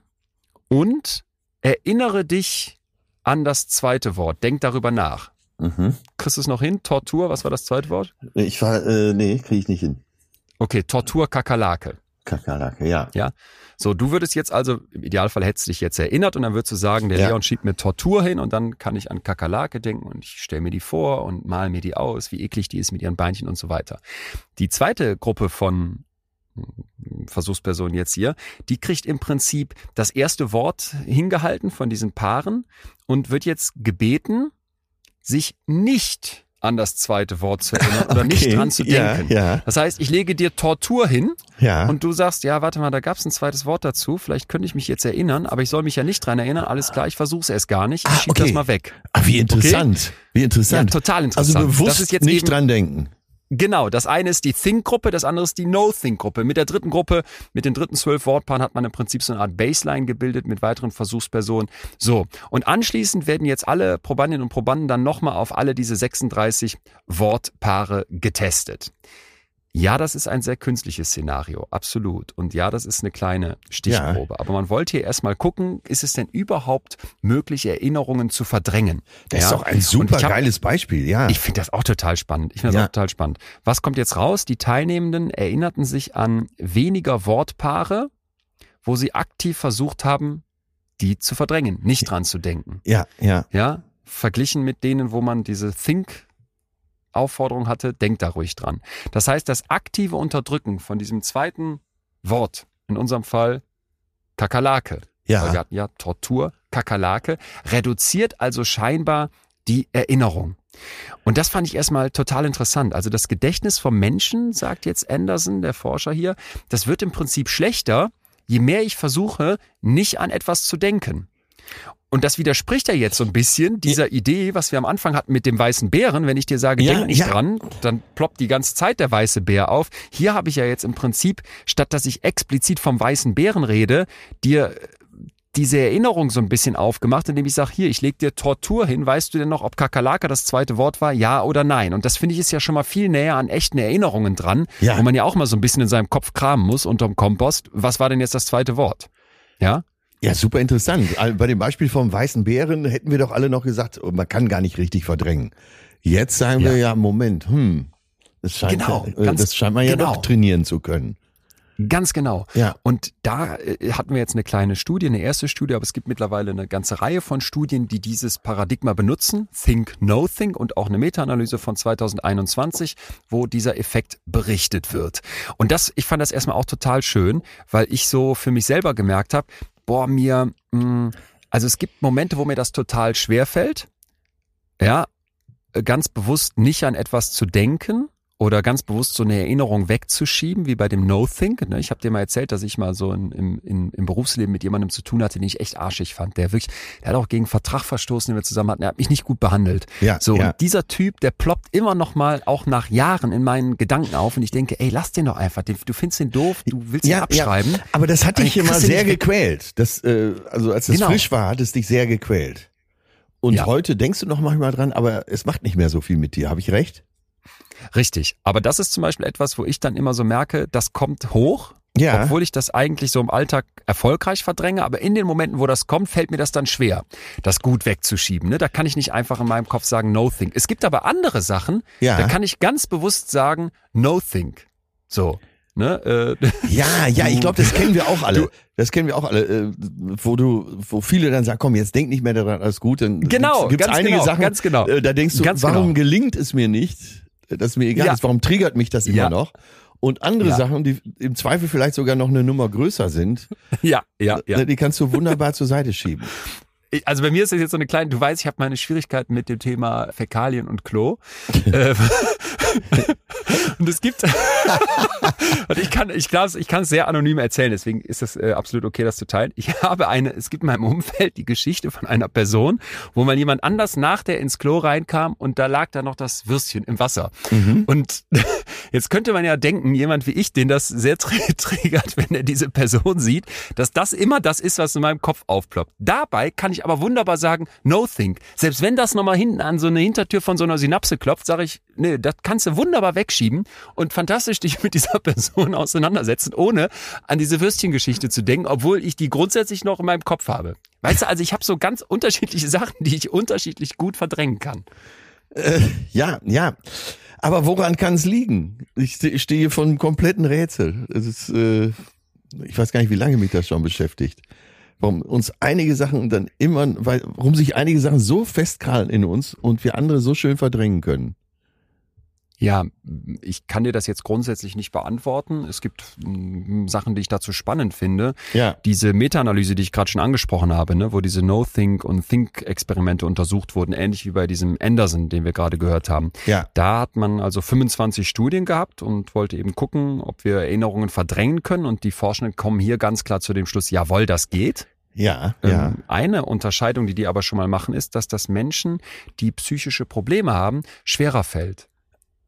und erinnere dich an das zweite Wort. Denk darüber nach. Mhm. Kriegst du es noch hin? Tortur, was war das zweite Wort? Ich war, äh, nee, kriege ich nicht hin. Okay, Tortur Kakerlake. Kakerlake, ja. Ja. So, du würdest jetzt also, im Idealfall hättest du dich jetzt erinnert und dann würdest du sagen, der Ja. Leon schiebt mir Tortur hin und dann kann ich an Kakerlake denken und ich stelle mir die vor und mal mir die aus, wie eklig die ist mit ihren Beinchen und so weiter. Die zweite Gruppe von hm, Versuchspersonen jetzt hier, die kriegt im Prinzip das erste Wort hingehalten von diesen Paaren und wird jetzt gebeten, sich nicht an das zweite Wort zu erinnern oder nicht Okay, dran zu ja, denken. ja. Das heißt, ich lege dir Tortur hin Ja. und du sagst, ja, warte mal, da gab es ein zweites Wort dazu. Vielleicht könnte ich mich jetzt erinnern, aber ich soll mich ja nicht dran erinnern. Alles klar, ich versuche es erst gar nicht. Ich Ah, schieb okay. das mal weg. ah, wie interessant. Wie interessant. Ja, total interessant. Also bewusst Das ist jetzt nicht eben- dran denken. Genau, das eine ist die Think-Gruppe, das andere ist die No-Think-Gruppe. Mit der dritten Gruppe, mit den dritten zwölf Wortpaaren hat man im Prinzip so eine Art Baseline gebildet mit weiteren Versuchspersonen. So, und anschließend werden jetzt alle Probandinnen und Probanden dann nochmal auf alle diese 36 Wortpaare getestet. Ja, das ist ein sehr künstliches Szenario, absolut. Und ja, das ist eine kleine Stichprobe. Aber man wollte hier erstmal gucken, ist es denn überhaupt möglich, Erinnerungen zu verdrängen? Das Ja. ist doch ein super hab- geiles Beispiel, ja. ich finde das auch total spannend. Ich finde das Ja. auch total spannend. Was kommt jetzt raus? Die Teilnehmenden erinnerten sich an weniger Wortpaare, wo sie aktiv versucht haben, die zu verdrängen, nicht dran zu denken. ja, ja. Ja, verglichen mit denen, wo man diese Think Aufforderung hatte, denkt da ruhig dran. Das heißt, das aktive Unterdrücken von diesem zweiten Wort, in unserem Fall Kakerlake, Ja. wir hatten ja Tortur, Kakerlake, reduziert also scheinbar die Erinnerung. Und das fand ich erstmal total interessant. Also das Gedächtnis vom Menschen, sagt jetzt Anderson, der Forscher hier, das wird im Prinzip schlechter, je mehr ich versuche, nicht an etwas zu denken. Und das widerspricht ja jetzt so ein bisschen dieser Idee, was wir am Anfang hatten mit dem weißen Bären. Wenn ich dir sage, Ja, denk nicht ja. dran, dann ploppt die ganze Zeit der weiße Bär auf. Hier habe ich ja jetzt im Prinzip, statt dass ich explizit vom weißen Bären rede, dir diese Erinnerung so ein bisschen aufgemacht, indem ich sage, hier, ich leg dir Tortur hin, weißt du denn noch, ob Kakerlake das zweite Wort war, ja oder nein? Und das finde ich ist ja schon mal viel näher an echten Erinnerungen dran, Ja. wo man ja auch mal so ein bisschen in seinem Kopf kramen muss unterm Kompost. Was war denn jetzt das zweite Wort? Ja? Ja, super interessant. Bei dem Beispiel vom weißen Bären hätten wir doch alle noch gesagt, oh, man kann gar nicht richtig verdrängen. Jetzt sagen wir ja, Moment, hm, das scheint, Genau, ja, äh, ganz das scheint man ja genau. doch trainieren zu können. Ganz genau. Ja. Und da äh, hatten wir jetzt eine kleine Studie, eine erste Studie, aber es gibt mittlerweile eine ganze Reihe von Studien, die dieses Paradigma benutzen. Think, No Think und auch eine Meta-Analyse von 2021, wo dieser Effekt berichtet wird. Und das, ich fand das erstmal auch total schön, weil ich so für mich selber gemerkt habe, boah, mir, mh, also es gibt Momente, wo mir das total schwer fällt. Ja, äh, ganz bewusst nicht an etwas zu denken oder ganz bewusst so eine Erinnerung wegzuschieben, wie bei dem No-Think. Ne? Ich habe dir mal erzählt, dass ich mal so in, im, in, im Berufsleben mit jemandem zu tun hatte, den ich echt arschig fand. Der wirklich, der hat auch gegen Vertrag verstoßen, den wir zusammen hatten. Er hat mich nicht gut behandelt. Ja, So, ja. und dieser Typ, der ploppt immer noch mal, auch nach Jahren in meinen Gedanken auf und ich denke, ey, lass den doch einfach. Den, du findest den doof, du willst ihn abschreiben. Aber das hat dich immer sehr gequält. Das, äh, also als es Genau. frisch war, hat es dich sehr gequält. Und Ja. heute denkst du noch manchmal dran, aber es macht nicht mehr so viel mit dir. Habe ich recht? Richtig. Aber das ist zum Beispiel etwas, wo ich dann immer so merke, das kommt hoch. Ja. Obwohl ich das eigentlich so im Alltag erfolgreich verdränge, aber in den Momenten, wo das kommt, fällt mir das dann schwer, das gut wegzuschieben. Ne? Da kann ich nicht einfach in meinem Kopf sagen, no think. Es gibt aber andere Sachen, Ja. da kann ich ganz bewusst sagen, no think. So. Ne? Äh, Ja, ja, ich glaube, das kennen wir auch alle. Das kennen wir auch alle, äh, wo du, wo viele dann sagen, komm, jetzt denk nicht mehr daran, alles gut. Dann Genau, gibt's ganz einige genau, Sachen, ganz genau. äh, da denkst du, Ganz warum genau. gelingt es mir nicht? Das ist mir egal Ja. ist, warum triggert mich das immer Ja. noch? Und andere Ja. Sachen, die im Zweifel vielleicht sogar noch eine Nummer größer sind, ja, ja, ja. ne, die kannst du wunderbar zur Seite schieben. Ich- Also bei mir ist das jetzt so eine kleine, du weißt, ich habe meine Schwierigkeiten mit dem Thema Fäkalien und Klo. Äh, und es gibt, und ich kann, ich glaube, ich kann es sehr anonym erzählen, deswegen ist es äh, absolut okay, das zu teilen. Ich habe eine, es gibt in meinem Umfeld die Geschichte von einer Person, wo mal jemand anders nach der ins Klo reinkam und da lag da noch das Würstchen im Wasser. Mhm. Und jetzt könnte man ja denken, jemand wie ich, den das sehr triggert, wenn er diese Person sieht, dass das immer das ist, was in meinem Kopf aufploppt. Dabei kann ich aber wunderbar sagen, no think. Selbst wenn das nochmal hinten an so eine Hintertür von so einer Synapse klopft, sage ich, nee, das kannst du wunderbar wegschieben und fantastisch dich mit dieser Person auseinandersetzen, ohne an diese Würstchengeschichte zu denken, obwohl ich die grundsätzlich noch in meinem Kopf habe. Weißt du, also ich habe so ganz unterschiedliche Sachen, die ich unterschiedlich gut verdrängen kann. Äh, ja, ja. Aber woran kann es liegen? Ich stehe vor einem kompletten Rätsel. Es ist, äh, ich weiß gar nicht, wie lange mich das schon beschäftigt. Warum uns einige Sachen dann immer, weil, warum sich einige Sachen so festkrallen in uns und wir andere so schön verdrängen können. Ja, ich kann dir das jetzt grundsätzlich nicht beantworten. Es gibt mm, Sachen, die ich dazu spannend finde. Ja. Diese Meta-Analyse, die ich gerade schon angesprochen habe, ne, wo diese No-Think- und Think-Experimente untersucht wurden, ähnlich wie bei diesem Anderson, den wir gerade gehört haben. Ja. Da hat man also 25 Studien gehabt und wollte eben gucken, ob wir Erinnerungen verdrängen können. Und die Forschenden kommen hier ganz klar zu dem Schluss, jawohl, das geht. Ja, ja. Ähm, eine Unterscheidung, die die aber schon mal machen, ist, dass das Menschen, die psychische Probleme haben, schwerer fällt.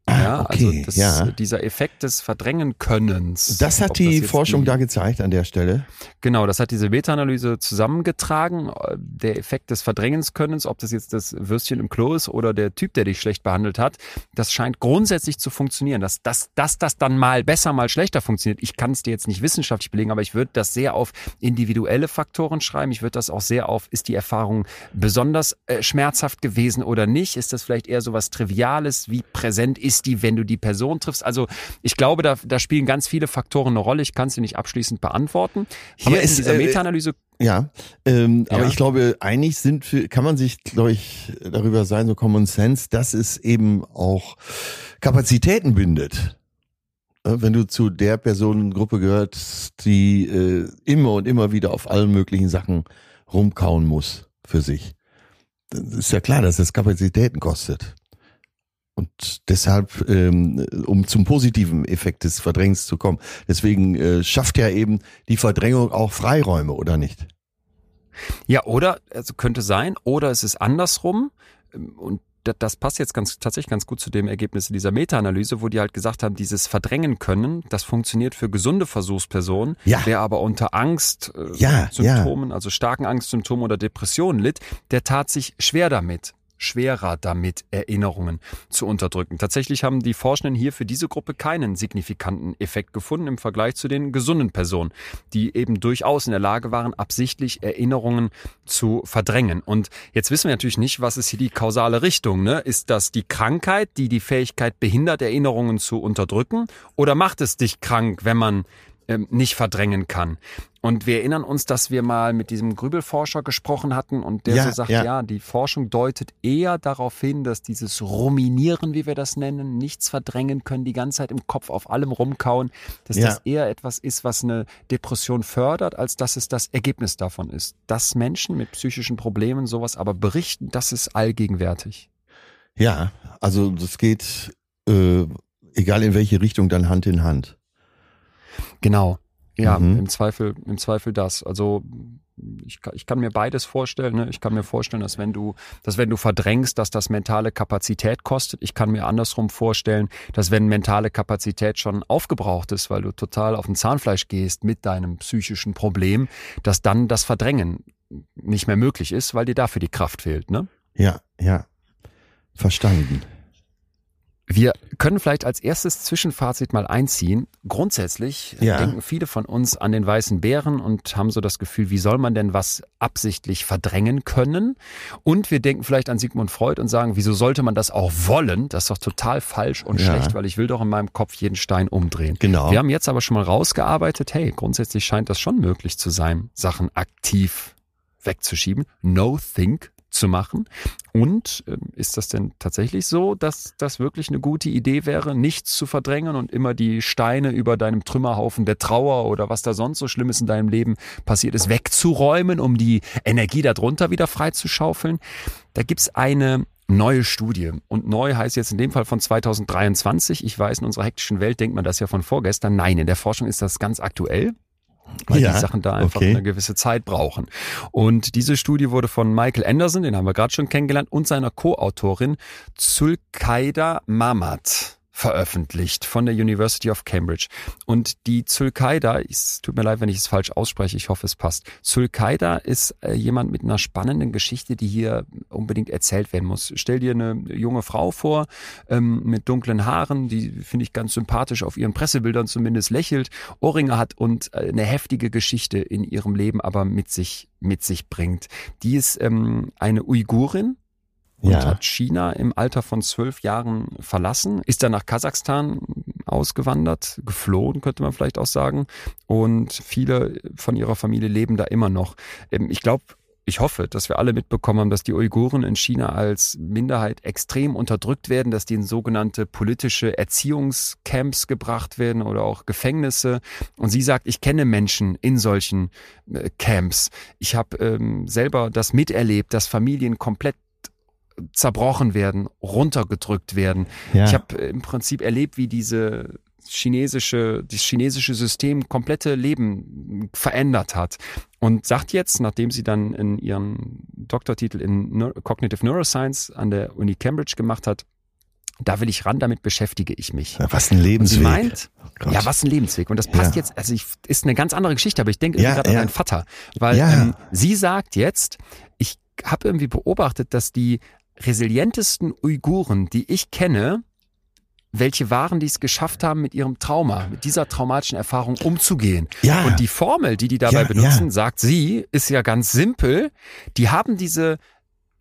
Ah, ja, also okay, also das, ja. dieser Effekt des Verdrängen Könnens. Das hat die das Forschung die, da gezeigt an der Stelle. Genau, das hat diese Meta-Analyse zusammengetragen. Der Effekt des Verdrängens Könnens, ob das jetzt das Würstchen im Klo ist oder der Typ, der dich schlecht behandelt hat, das scheint grundsätzlich zu funktionieren. Dass, dass, dass das dann mal besser, mal schlechter funktioniert. Ich kann es dir jetzt nicht wissenschaftlich belegen, aber ich würde das sehr auf individuelle Faktoren schreiben. Ich würde das auch sehr auf, ist die Erfahrung besonders äh, schmerzhaft gewesen oder nicht? Ist das vielleicht eher so was Triviales? Wie präsent ist ist die, wenn du die Person triffst? Also ich glaube, da, da spielen ganz viele Faktoren eine Rolle. Ich kann sie nicht abschließend beantworten. Hier aber ist, in dieser äh, Meta-Analyse ja, ähm, ja, aber ich glaube, einig sind für, kann man sich, glaube ich, darüber sein, so Common Sense, dass es eben auch Kapazitäten bindet. Wenn du zu der Personengruppe gehört, die äh, immer und immer wieder auf allen möglichen Sachen rumkauen muss für sich. Dann ist ja klar, dass es Kapazitäten kostet. Und deshalb, ähm, um zum positiven Effekt des Verdrängens zu kommen, deswegen äh, schafft ja eben die Verdrängung auch Freiräume, oder nicht? Ja, oder, also könnte sein, oder es ist andersrum. Ähm, und das passt jetzt ganz, tatsächlich ganz gut zu dem Ergebnis dieser Meta-Analyse, wo die halt gesagt haben, dieses Verdrängen können, das funktioniert für gesunde Versuchspersonen. Ja. Wer aber unter Angst, äh, ja, Symptomen, ja. also starken Angstsymptomen oder Depressionen litt, der tat sich schwer damit schwerer damit, Erinnerungen zu unterdrücken. Tatsächlich haben die Forschenden hier für diese Gruppe keinen signifikanten Effekt gefunden im Vergleich zu den gesunden Personen, die eben durchaus in der Lage waren, absichtlich Erinnerungen zu verdrängen. Und jetzt wissen wir natürlich nicht, was ist hier die kausale Richtung. Ne? Ist das die Krankheit, die die Fähigkeit behindert, Erinnerungen zu unterdrücken? Oder macht es dich krank, wenn man ähm, nicht verdrängen kann. Und wir erinnern uns, dass wir mal mit diesem Grübelforscher gesprochen hatten und der ja, so sagt, ja. ja. die Forschung deutet eher darauf hin, dass dieses Ruminieren, wie wir das nennen, nichts verdrängen können, die ganze Zeit im Kopf auf allem rumkauen, dass ja. das eher etwas ist, was eine Depression fördert, als dass es das Ergebnis davon ist. Dass Menschen mit psychischen Problemen sowas aber berichten, das ist allgegenwärtig. Ja, also das geht, äh, egal in welche Richtung, dann Hand in Hand. Genau. Ja, mhm. im Zweifel, im Zweifel das. Also ich, ich kann mir beides vorstellen. Ne? Ich kann mir vorstellen, dass wenn du, dass wenn du verdrängst, dass das mentale Kapazität kostet. Ich kann mir andersrum vorstellen, dass wenn mentale Kapazität schon aufgebraucht ist, weil du total auf den Zahnfleisch gehst mit deinem psychischen Problem, dass dann das Verdrängen nicht mehr möglich ist, weil dir dafür die Kraft fehlt. Ne? Ja, ja. Verstanden. Wir können vielleicht als erstes Zwischenfazit mal einziehen. Grundsätzlich ja. denken viele von uns an den weißen Bären und haben so das Gefühl, wie soll man denn was absichtlich verdrängen können? Und wir denken vielleicht an Sigmund Freud und sagen, wieso sollte man das auch wollen? Das ist doch total falsch und ja. schlecht, weil ich will doch in meinem Kopf jeden Stein umdrehen. Genau. Wir haben jetzt aber schon mal rausgearbeitet, hey, grundsätzlich scheint das schon möglich zu sein, Sachen aktiv wegzuschieben. No think zu machen. Und äh, ist das denn tatsächlich so, dass das wirklich eine gute Idee wäre, nichts zu verdrängen und immer die Steine über deinem Trümmerhaufen der Trauer oder was da sonst so Schlimmes in deinem Leben passiert ist, wegzuräumen, um die Energie darunter wieder freizuschaufeln? Da gibt's eine neue Studie. Und neu heißt jetzt in dem Fall von 2023. Ich weiß, in unserer hektischen Welt denkt man das ja von vorgestern. Nein, in der Forschung ist das ganz aktuell weil ja, die Sachen da einfach okay. eine gewisse Zeit brauchen. Und diese Studie wurde von Michael Anderson, den haben wir gerade schon kennengelernt, und seiner Co-Autorin Zulkaida Mamat veröffentlicht von der University of Cambridge. Und die Zulkaida, es tut mir leid, wenn ich es falsch ausspreche, ich hoffe, es passt. Zulkaida ist äh, jemand mit einer spannenden Geschichte, die hier unbedingt erzählt werden muss. Stell dir eine junge Frau vor, ähm, mit dunklen Haaren, die finde ich ganz sympathisch auf ihren Pressebildern zumindest lächelt, Ohrringe hat und äh, eine heftige Geschichte in ihrem Leben aber mit sich mit sich bringt. Die ist ähm, eine Uigurin, und ja. hat China im Alter von zwölf Jahren verlassen, ist dann nach Kasachstan ausgewandert, geflohen, könnte man vielleicht auch sagen. Und viele von ihrer Familie leben da immer noch. Ähm, ich glaube, ich hoffe, dass wir alle mitbekommen haben, dass die Uiguren in China als Minderheit extrem unterdrückt werden, dass die in sogenannte politische Erziehungscamps gebracht werden oder auch Gefängnisse. Und sie sagt, ich kenne Menschen in solchen äh, Camps. Ich habe ähm, selber das miterlebt, dass Familien komplett zerbrochen werden, runtergedrückt werden. Ja. Ich habe äh, im Prinzip erlebt, wie diese chinesische, das chinesische System komplette Leben verändert hat. Und sagt jetzt, nachdem sie dann in ihren Doktortitel in Cognitive Neuroscience an der Uni Cambridge gemacht hat, da will ich ran, damit beschäftige ich mich. Ja, was ein Lebensweg. sie meint, oh ja, was ein Lebensweg. Und das passt ja. jetzt, also ich, ist eine ganz andere Geschichte, aber ich denke ja, gerade an meinen Vater. Weil ähm, sie sagt jetzt, ich habe irgendwie beobachtet, dass die resilientesten Uiguren, die ich kenne, welche waren, die es geschafft haben, mit ihrem Trauma, mit dieser traumatischen Erfahrung umzugehen. Ja. Und die Formel, die die dabei ja, benutzen, ja. sagt sie, ist ja ganz simpel. Die haben diese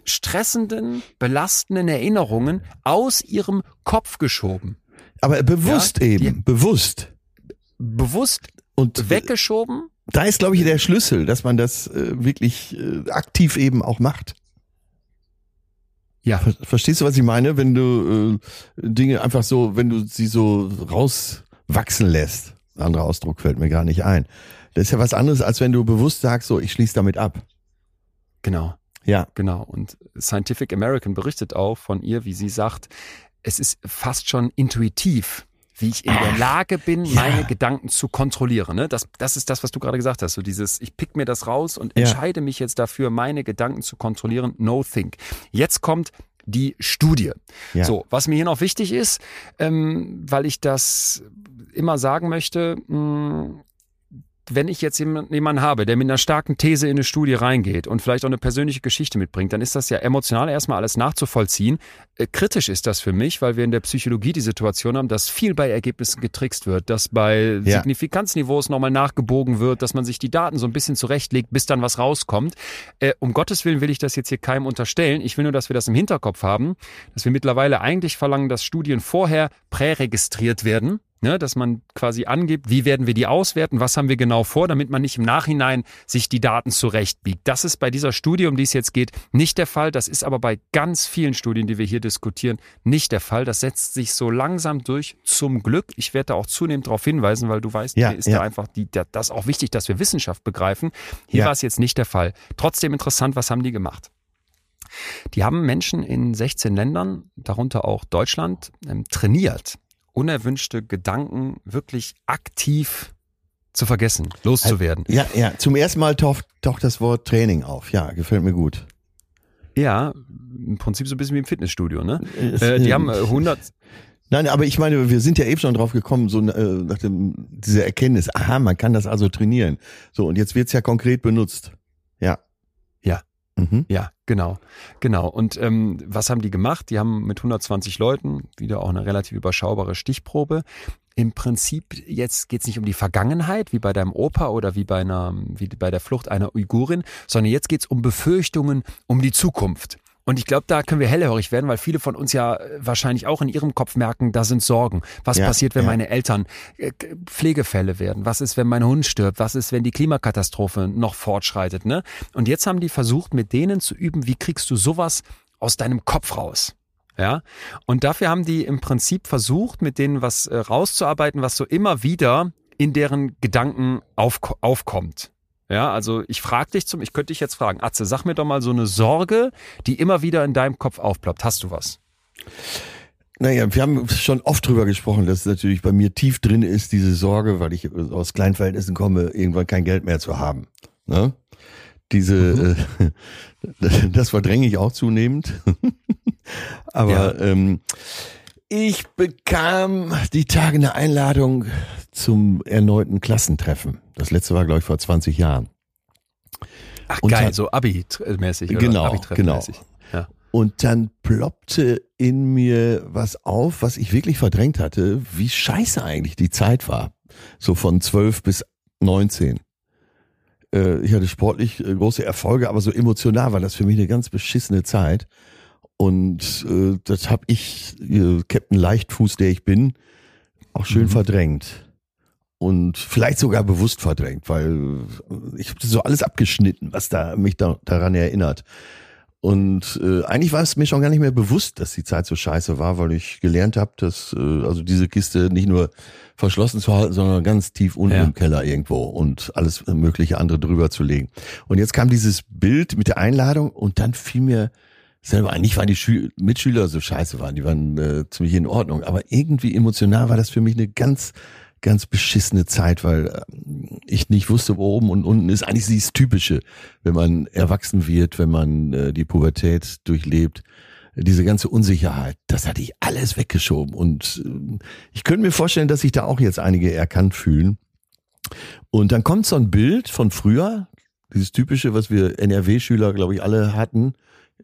stressenden, belastenden Erinnerungen aus ihrem Kopf geschoben. Aber bewusst ja, eben, bewusst. Bewusst und weggeschoben. Da ist, glaube ich, der Schlüssel, dass man das äh, wirklich äh, aktiv eben auch macht. Ja. Verstehst du, was ich meine? Wenn du äh, Dinge einfach so, wenn du sie so rauswachsen lässt. Anderer Ausdruck fällt mir gar nicht ein. Das ist ja was anderes, als wenn du bewusst sagst, so, ich schließe damit ab. Genau. Ja. Genau. Und Scientific American berichtet auch von ihr, wie sie sagt, es ist fast schon intuitiv, wie ich in der Lage bin, ja. meine Gedanken zu kontrollieren. Ne? Das, das ist das, was du gerade gesagt hast. So dieses, ich pick mir das raus und ja. entscheide mich jetzt dafür, meine Gedanken zu kontrollieren. No think. Jetzt kommt die Studie. Ja. So, was mir hier noch wichtig ist, ähm, weil ich das immer sagen möchte, mh, mm, wenn ich jetzt jemanden habe, der mit einer starken These in eine Studie reingeht und vielleicht auch eine persönliche Geschichte mitbringt, dann ist das ja emotional erstmal alles nachzuvollziehen. Äh, kritisch ist das für mich, weil wir in der Psychologie die Situation haben, dass viel bei Ergebnissen getrickst wird, dass bei ja. Signifikanzniveaus nochmal nachgebogen wird, dass man sich die Daten so ein bisschen zurechtlegt, bis dann was rauskommt. Äh, um Gottes Willen will ich das jetzt hier keinem unterstellen. Ich will nur, dass wir das im Hinterkopf haben, dass wir mittlerweile eigentlich verlangen, dass Studien vorher präregistriert werden ne, dass man quasi angibt, wie werden wir die auswerten, was haben wir genau vor, damit man nicht im Nachhinein sich die Daten zurechtbiegt. Das ist bei dieser Studie, um die es jetzt geht, nicht der Fall. Das ist aber bei ganz vielen Studien, die wir hier diskutieren, nicht der Fall. Das setzt sich so langsam durch, zum Glück. Ich werde da auch zunehmend darauf hinweisen, weil du weißt, ja, hier ist ja. da einfach die, das auch wichtig, dass wir Wissenschaft begreifen. Hier ja. war es jetzt nicht der Fall. Trotzdem interessant, was haben die gemacht? Die haben Menschen in 16 Ländern, darunter auch Deutschland, ähm, trainiert, unerwünschte Gedanken wirklich aktiv zu vergessen, loszuwerden. Ja, ja, zum ersten Mal taucht, taucht das Wort Training auf. Ja, gefällt mir gut. Ja, im Prinzip so ein bisschen wie im Fitnessstudio, ne? Äh, die haben 100. Äh, Nein, aber ich meine, wir sind ja eben schon drauf gekommen, so äh, nach dem, diese Erkenntnis, aha, man kann das also trainieren. So, und jetzt wird's ja konkret benutzt. Ja. Ja. Mhm. Ja, genau, genau. Und ähm, was haben die gemacht? Die haben mit 120 Leuten, wieder auch eine relativ überschaubare Stichprobe, im Prinzip, jetzt geht's nicht um die Vergangenheit, wie bei deinem Opa oder wie bei einer, wie bei der Flucht einer Uigurin, sondern jetzt geht's um Befürchtungen um die Zukunft. Und ich glaube, da können wir hellhörig werden, weil viele von uns ja äh, wahrscheinlich auch in ihrem Kopf merken, da sind Sorgen. Was ja, passiert, wenn ja. meine Eltern äh, Pflegefälle werden? Was ist, wenn mein Hund stirbt? Was ist, wenn die Klimakatastrophe noch fortschreitet? Ne? Und jetzt haben die versucht, mit denen zu üben, wie kriegst du sowas aus deinem Kopf raus? Ja, und dafür haben die im Prinzip versucht, mit denen was äh, rauszuarbeiten, was so immer wieder in deren Gedanken auf, aufkommt. Ja, also ich frage dich zum, ich könnte dich jetzt fragen, Atze, sag mir doch mal so eine Sorge, die immer wieder in deinem Kopf aufploppt. Hast du was? Naja, wir haben schon oft drüber gesprochen, dass natürlich bei mir tief drin ist, diese Sorge, weil ich aus kleinen Verhältnissen komme, irgendwann kein Geld mehr zu haben. Ne? Diese, mhm. äh, das verdränge ich auch zunehmend. Aber ja. ähm, ich bekam die Tage eine Einladung zum erneuten Klassentreffen. Das letzte war, glaube ich, vor 20 Jahren. Ach Und geil, so Abi-mäßig. Genau, Abi genau. Ja. Und dann ploppte in mir was auf, was ich wirklich verdrängt hatte, wie scheiße eigentlich die Zeit war. So von 12 bis 19. Äh, ich hatte sportlich äh, große Erfolge, aber so emotional war das für mich eine ganz beschissene Zeit. Und äh, das habe ich, Captain Leichtfuß, der ich bin, auch schön mhm. verdrängt. Und vielleicht sogar bewusst verdrängt, weil ich habe so alles abgeschnitten, was da mich da, daran erinnert. Und äh, eigentlich war es mir schon gar nicht mehr bewusst, dass die Zeit so scheiße war, weil ich gelernt habe, dass äh, also diese Kiste nicht nur verschlossen zu halten, sondern ganz tief unten ja. im Keller irgendwo und alles mögliche andere drüber zu legen. Und jetzt kam dieses Bild mit der Einladung und dann fiel mir selber. Nicht, weil die Schü Mitschüler so scheiße waren, die waren äh, ziemlich in Ordnung, aber irgendwie emotional war das für mich eine ganz ganz beschissene Zeit, weil äh, ich nicht wusste, wo oben und unten ist. Eigentlich dieses Typische, wenn man erwachsen wird, wenn man äh, die Pubertät durchlebt. Diese ganze Unsicherheit, das hatte ich alles weggeschoben. Und äh, ich könnte mir vorstellen, dass sich da auch jetzt einige erkannt fühlen. Und dann kommt so ein Bild von früher, dieses typische, was wir NRW-Schüler, glaube ich, alle hatten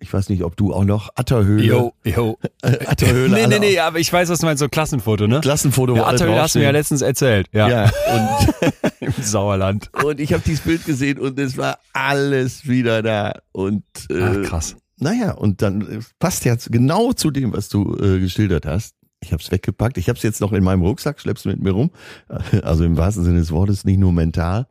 ich weiß nicht, ob du auch noch Atterhöhle. Jo, jo. Atterhöhle. nee, nee, nee, aber ich weiß, was du meinst, so Klassenfoto, ne? Klassenfoto. Ja, Atterhöhle hast du mir ja letztens erzählt. Ja. ja und Im Sauerland. Und ich habe dieses Bild gesehen und es war alles wieder da. Und äh, Ach, krass. Naja, und dann äh, passt jetzt genau zu dem, was du äh, geschildert hast. Ich habe es weggepackt. Ich habe es jetzt noch in meinem Rucksack, schlepp's mit mir rum. Also im wahrsten Sinne des Wortes, nicht nur mental.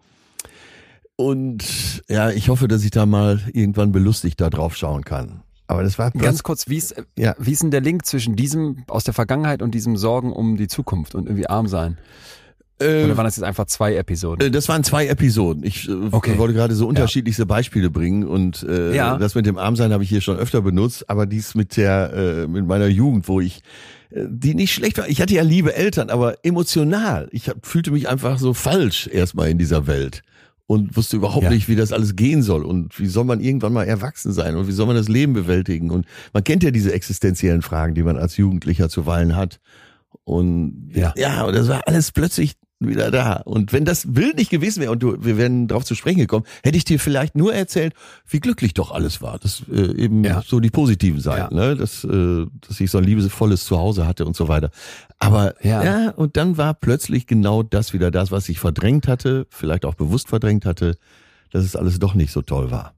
Und ja, ich hoffe, dass ich da mal irgendwann belustigt da drauf schauen kann. Aber das war ganz kurz, wie ist, ja. wie ist denn der Link zwischen diesem aus der Vergangenheit und diesem Sorgen um die Zukunft und irgendwie arm sein? Äh, Oder waren das jetzt einfach zwei Episoden? Äh, das waren zwei Episoden. Ich äh, okay. wollte gerade so unterschiedlichste ja. Beispiele bringen und äh, ja. das mit dem Armsein habe ich hier schon öfter benutzt, aber dies mit der äh, mit meiner Jugend, wo ich äh, die nicht schlecht war. Ich hatte ja liebe Eltern, aber emotional. Ich hab, fühlte mich einfach so falsch erstmal in dieser Welt und wusste überhaupt ja. nicht, wie das alles gehen soll. Und wie soll man irgendwann mal erwachsen sein? Und wie soll man das Leben bewältigen? Und man kennt ja diese existenziellen Fragen, die man als Jugendlicher zuweilen hat. Und ja, ja und das war alles plötzlich wieder da. Und wenn das Bild nicht gewesen wäre und du, wir wären darauf zu sprechen gekommen, hätte ich dir vielleicht nur erzählt, wie glücklich doch alles war. Das äh, eben ja. so die positiven Seiten, ja. ne? dass, äh, dass ich so ein liebevolles Zuhause hatte und so weiter. Aber ja. ja, und dann war plötzlich genau das wieder das, was ich verdrängt hatte, vielleicht auch bewusst verdrängt hatte, dass es alles doch nicht so toll war.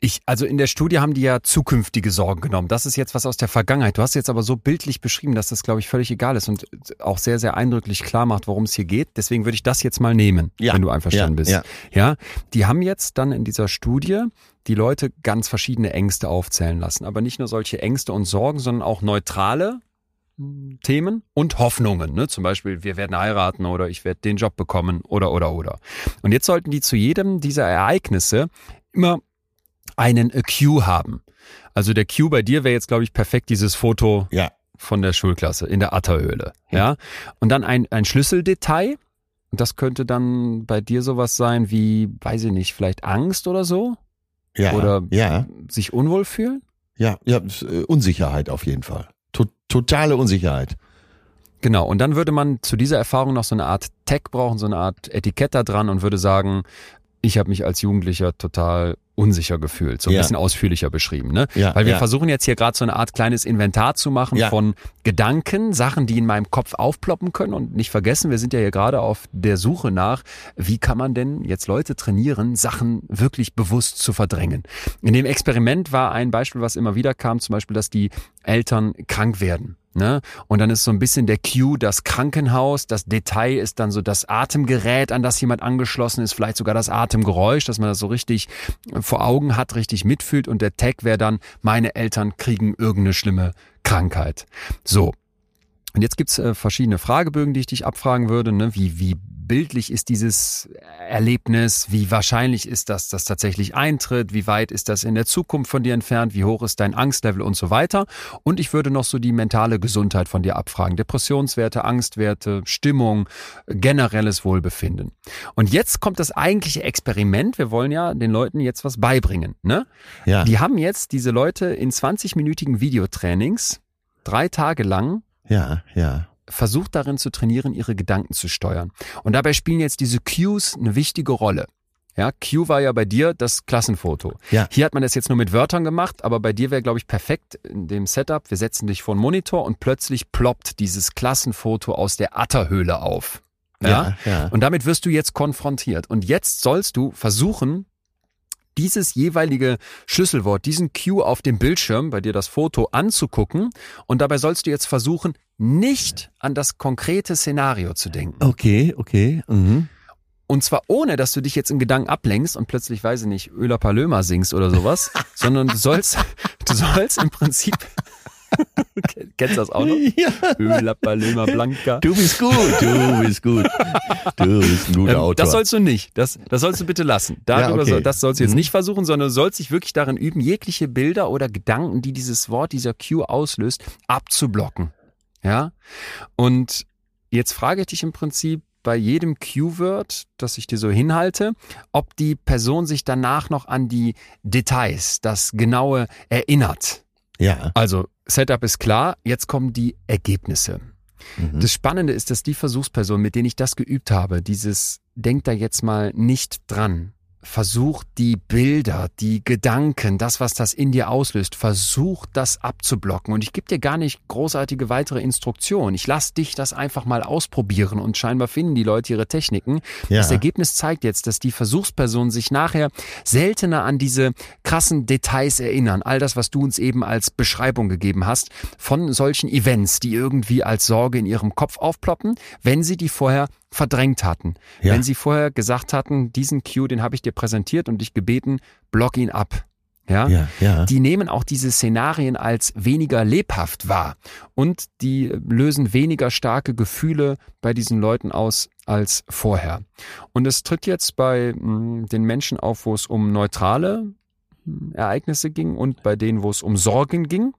Ich, also in der Studie haben die ja zukünftige Sorgen genommen. Das ist jetzt was aus der Vergangenheit. Du hast jetzt aber so bildlich beschrieben, dass das, glaube ich, völlig egal ist und auch sehr, sehr eindrücklich klar macht, worum es hier geht. Deswegen würde ich das jetzt mal nehmen, ja. wenn du einverstanden ja, bist. Ja. ja, die haben jetzt dann in dieser Studie die Leute ganz verschiedene Ängste aufzählen lassen. Aber nicht nur solche Ängste und Sorgen, sondern auch neutrale Themen und Hoffnungen. Ne? Zum Beispiel, wir werden heiraten oder ich werde den Job bekommen oder oder oder. Und jetzt sollten die zu jedem dieser Ereignisse immer einen Q haben. Also der Q bei dir wäre jetzt, glaube ich, perfekt dieses Foto ja. von der Schulklasse in der Atterhöhle. Ja. ja. Und dann ein, ein Schlüsseldetail. Und das könnte dann bei dir sowas sein wie, weiß ich nicht, vielleicht Angst oder so? Ja. Oder ja. sich unwohl fühlen? Ja, ja, äh, Unsicherheit auf jeden Fall. To totale Unsicherheit. Genau, und dann würde man zu dieser Erfahrung noch so eine Art Tag brauchen, so eine Art Etikett da dran und würde sagen, ich habe mich als Jugendlicher total unsicher gefühlt, so ein ja. bisschen ausführlicher beschrieben, ne? Ja, Weil wir ja. versuchen jetzt hier gerade so eine Art kleines Inventar zu machen von Gedanken, Sachen, die in meinem Kopf aufploppen können und nicht vergessen, wir sind ja hier gerade auf der Suche nach, wie kann man denn jetzt Leute trainieren, Sachen wirklich bewusst zu verdrängen. In dem Experiment war ein Beispiel, was immer wieder kam, zum Beispiel, dass die Eltern krank werden Ne? Und dann ist so ein bisschen der Cue das Krankenhaus, das Detail ist dann so das Atemgerät, an das jemand angeschlossen ist, vielleicht sogar das Atemgeräusch, dass man das so richtig vor Augen hat, richtig mitfühlt und der Tag wäre dann, meine Eltern kriegen irgendeine schlimme Krankheit. So. Und jetzt gibt's äh, verschiedene Fragebögen, die ich dich abfragen würde, ne? wie, wie bildlich ist dieses Erlebnis, wie wahrscheinlich ist das, dass tatsächlich eintritt, wie weit ist das in der Zukunft von dir entfernt, wie hoch ist dein Angstlevel und so weiter. Und ich würde noch so die mentale Gesundheit von dir abfragen. Depressionswerte, Angstwerte, Stimmung, generelles Wohlbefinden. Und jetzt kommt das eigentliche Experiment. Wir wollen ja den Leuten jetzt was beibringen. Ne? Ja. Die haben jetzt diese Leute in 20-minütigen Videotrainings drei Tage lang Ja, ja. Versucht darin zu trainieren, ihre Gedanken zu steuern. Und dabei spielen jetzt diese Cues eine wichtige Rolle. Ja, Q war ja bei dir das Klassenfoto. Ja. Hier hat man das jetzt nur mit Wörtern gemacht, aber bei dir wäre, glaube ich, perfekt in dem Setup. Wir setzen dich vor den Monitor und plötzlich ploppt dieses Klassenfoto aus der Atterhöhle auf. Ja? Ja, ja. Und damit wirst du jetzt konfrontiert. Und jetzt sollst du versuchen, dieses jeweilige Schlüsselwort, diesen Cue auf dem Bildschirm, bei dir das Foto anzugucken. Und dabei sollst du jetzt versuchen, nicht an das konkrete Szenario zu denken. Okay, okay. Mhm. Und zwar ohne, dass du dich jetzt in Gedanken ablenkst und plötzlich, weiß ich nicht, Öla Palöma singst oder sowas, sondern du sollst, du sollst im Prinzip, kennst du das auch noch? Ja. Öla Palöma Blanca. Du bist gut, du bist gut. Du bist ein guter Ähm, Autor. Das sollst du nicht. Das, das sollst du bitte lassen. Darüber Ja, okay. soll, das sollst du jetzt Mhm. nicht versuchen, sondern du sollst dich wirklich darin üben, jegliche Bilder oder Gedanken, die dieses Wort, dieser Cue auslöst, abzublocken. Ja? Und jetzt frage ich dich im Prinzip bei jedem Cue-Word, das ich dir so hinhalte, ob die Person sich danach noch an die Details, das Genaue erinnert. ja. Also, Setup ist klar, jetzt kommen die Ergebnisse. Mhm. Das Spannende ist, dass die Versuchsperson, mit denen ich das geübt habe, dieses Denk da jetzt mal nicht dran. Versuch die Bilder, die Gedanken, das, was das in dir auslöst, versuch das abzublocken. Und ich gebe dir gar nicht großartige weitere Instruktionen. Ich lass dich das einfach mal ausprobieren und scheinbar finden die Leute ihre Techniken. Ja. Das Ergebnis zeigt jetzt, dass die Versuchspersonen sich nachher seltener an diese krassen Details erinnern. All das, was du uns eben als Beschreibung gegeben hast, von solchen Events, die irgendwie als Sorge in ihrem Kopf aufploppen, wenn sie die vorher verdrängt hatten. Ja. Wenn sie vorher gesagt hatten, diesen Cue, den habe ich dir präsentiert und dich gebeten, block ihn ab. Ja? Ja, ja. Die nehmen auch diese Szenarien als weniger lebhaft wahr und die lösen weniger starke Gefühle bei diesen Leuten aus als vorher. Und es tritt jetzt bei mh, den Menschen auf, wo es um neutrale mh, Ereignisse ging und bei denen, wo es um Sorgen ging.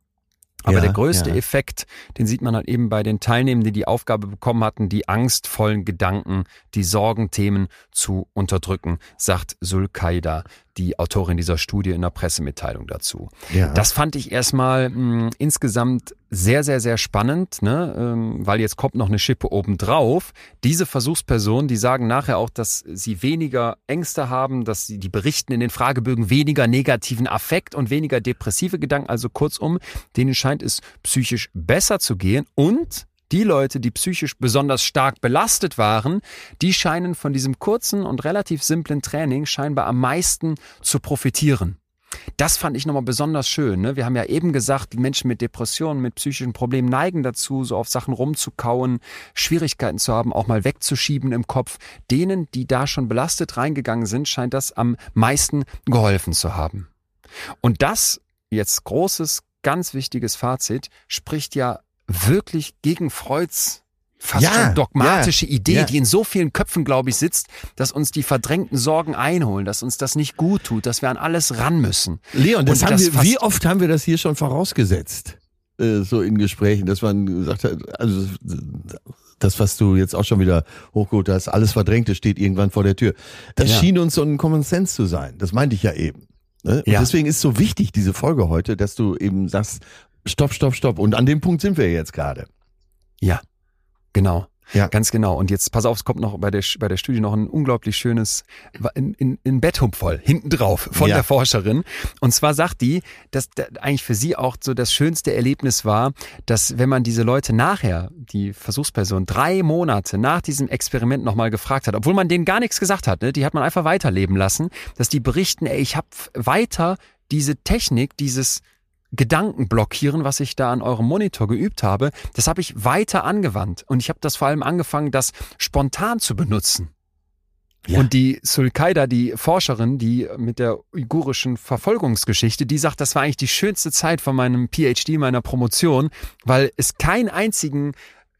Aber Ja, der größte ja. Effekt, den sieht man halt eben bei den Teilnehmenden, die die Aufgabe bekommen hatten, die angstvollen Gedanken, die Sorgenthemen zu unterdrücken, sagt Sulkaida, die Autorin dieser Studie in der Pressemitteilung dazu. ja. Das fand ich erstmal mh, insgesamt sehr, sehr, sehr spannend, ne? ähm, weil jetzt kommt noch eine Schippe obendrauf. Diese Versuchspersonen, die sagen nachher auch, dass sie weniger Ängste haben, dass sie die berichten in den Fragebögen weniger negativen Affekt und weniger depressive Gedanken. Also kurzum, denen scheint es psychisch besser zu gehen und die Leute, die psychisch besonders stark belastet waren, die scheinen von diesem kurzen und relativ simplen Training scheinbar am meisten zu profitieren. Das fand ich nochmal besonders schön. Ne? Wir haben ja eben gesagt, Menschen mit Depressionen, mit psychischen Problemen neigen dazu, so auf Sachen rumzukauen, Schwierigkeiten zu haben, auch mal wegzuschieben im Kopf. Denen, die da schon belastet reingegangen sind, scheint das am meisten geholfen zu haben. Und das, jetzt großes, ganz wichtiges Fazit, spricht ja wirklich gegen Freuds fast Ja, schon dogmatische ja, Idee, ja. die in so vielen Köpfen, glaube ich, sitzt, dass uns die verdrängten Sorgen einholen, dass uns das nicht gut tut, dass wir an alles ran müssen. Leon, das Und haben das wir, wie oft haben wir das hier schon vorausgesetzt? Äh, so in Gesprächen, dass man gesagt hat, also das, was du jetzt auch schon wieder hochgeholt hast, alles Verdrängte steht irgendwann vor der Tür. Das schien uns so ein Common Sense zu sein. Das meinte ich ja eben. Ne? Und Ja. deswegen ist so wichtig, diese Folge heute, dass du eben sagst, stopp, stopp, stopp. Und an dem Punkt sind wir jetzt gerade. Ja, genau. Ja. Ganz genau. Und jetzt, pass auf, es kommt noch bei der, bei der Studie noch ein unglaublich schönes, in, in, in Betthub voll, hinten drauf von Ja. der Forscherin. Und zwar sagt die, dass da eigentlich für sie auch so das schönste Erlebnis war, dass wenn man diese Leute nachher, die Versuchsperson, drei Monate nach diesem Experiment nochmal gefragt hat, obwohl man denen gar nichts gesagt hat, ne, die hat man einfach weiterleben lassen, dass die berichten, ey, ich habe weiter diese Technik, dieses Gedanken blockieren, was ich da an eurem Monitor geübt habe, das habe ich weiter angewandt. Und ich habe das vor allem angefangen, das spontan zu benutzen. Ja. Und die Sulkaida, die Forscherin, die mit der uigurischen Verfolgungsgeschichte, die sagt, das war eigentlich die schönste Zeit von meinem PhD, meiner Promotion, weil es keinen einzigen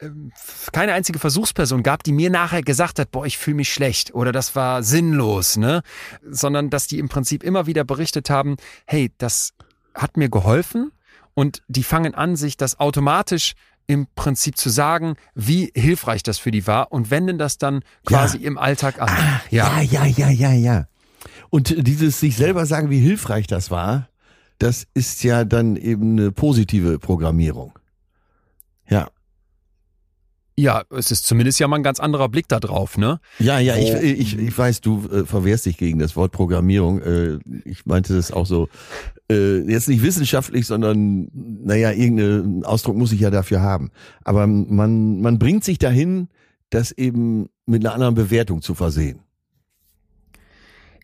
ähm, keine einzige Versuchsperson gab, die mir nachher gesagt hat, boah, ich fühle mich schlecht oder das war sinnlos, ne? Sondern dass die im Prinzip immer wieder berichtet haben, hey, das hat mir geholfen und die fangen an, sich das automatisch im Prinzip zu sagen, wie hilfreich das für die war und wenden das dann quasi ja. im Alltag an. Ah, ja, ja, ja, ja, ja. Und dieses sich selber sagen, wie hilfreich das war, das ist ja dann eben eine positive Programmierung. Ja. Ja, es ist zumindest ja mal ein ganz anderer Blick da drauf, ne? Ja, ja, ich, ich, ich weiß, du äh, verwehrst dich gegen das Wort Programmierung. Äh, ich meinte das auch so, äh, jetzt nicht wissenschaftlich, sondern, naja, irgendeinen Ausdruck muss ich ja dafür haben. Aber man, man bringt sich dahin, das eben mit einer anderen Bewertung zu versehen.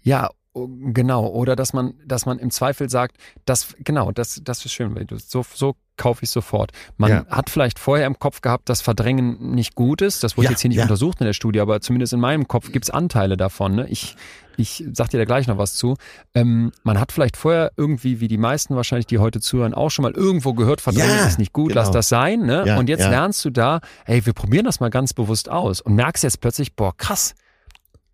Ja, Genau, oder dass man, dass man im Zweifel sagt, das, genau, das, das ist schön, so, so kaufe ich sofort. Man ja. hat vielleicht vorher im Kopf gehabt, dass Verdrängen nicht gut ist. Das wurde ja, jetzt hier nicht ja. untersucht in der Studie, aber zumindest in meinem Kopf gibt es Anteile davon. Ne? Ich, ich sag dir da gleich noch was zu. Ähm, man hat vielleicht vorher irgendwie, wie die meisten wahrscheinlich, die heute zuhören, auch schon mal irgendwo gehört, Verdrängen ist nicht gut, genau. lass das sein. Ne? und jetzt lernst du da, hey, wir probieren das mal ganz bewusst aus und merkst jetzt plötzlich, boah, krass,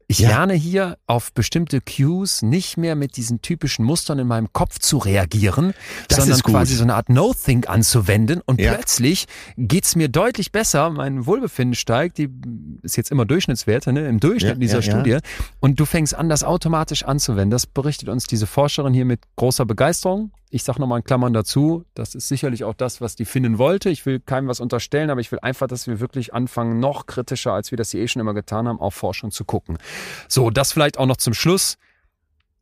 ich ja. lerne hier auf bestimmte Cues nicht mehr mit diesen typischen Mustern in meinem Kopf zu reagieren, das sondern quasi so eine Art No-Think anzuwenden. Und ja. plötzlich geht's mir deutlich besser, mein Wohlbefinden steigt, die ist jetzt immer Durchschnittswerte, ne, im Durchschnitt ja, dieser Studie. Und du fängst an, das automatisch anzuwenden. Das berichtet uns diese Forscherin hier mit großer Begeisterung ich sage nochmal in Klammern dazu, das ist sicherlich auch das, was die finden wollte. Ich will keinem was unterstellen, aber ich will einfach, dass wir wirklich anfangen, noch kritischer, als wir das hier eh schon immer getan haben, auf Forschung zu gucken. So, das vielleicht auch noch zum Schluss.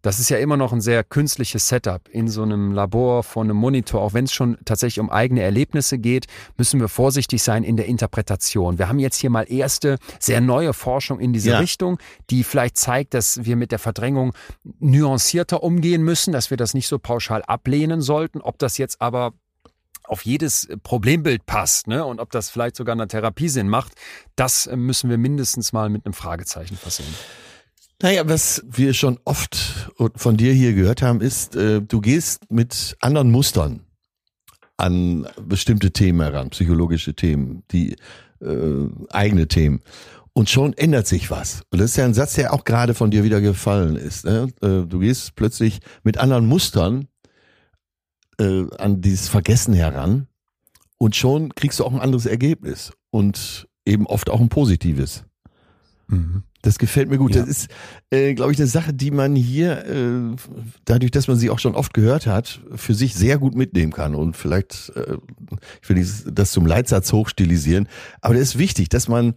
Das ist ja immer noch ein sehr künstliches Setup in so einem Labor vor einem Monitor. Auch wenn es schon tatsächlich um eigene Erlebnisse geht, müssen wir vorsichtig sein in der Interpretation. Wir haben jetzt hier mal erste, sehr neue Forschung in diese ja. Richtung, die vielleicht zeigt, dass wir mit der Verdrängung nuancierter umgehen müssen, dass wir das nicht so pauschal ablehnen sollten. Ob das jetzt aber auf jedes Problembild passt ne? und ob das vielleicht sogar eine Therapie Sinn macht, das müssen wir mindestens mal mit einem Fragezeichen versehen. Naja, was wir schon oft von dir hier gehört haben, ist, äh, du gehst mit anderen Mustern an bestimmte Themen heran, psychologische Themen, die äh, eigene Themen. Und schon ändert sich was. Und das ist ja ein Satz, der auch gerade von dir wieder gefallen ist. Ne? Äh, du gehst plötzlich mit anderen Mustern äh, an dieses Vergessen heran und schon kriegst du auch ein anderes Ergebnis und eben oft auch ein positives. Mhm. Das gefällt mir gut. Ja. Das ist, äh, glaube ich, eine Sache, die man hier, äh, dadurch, dass man sie auch schon oft gehört hat, für sich sehr gut mitnehmen kann. Und vielleicht, äh, ich will das zum Leitsatz hochstilisieren, aber das ist wichtig, dass man,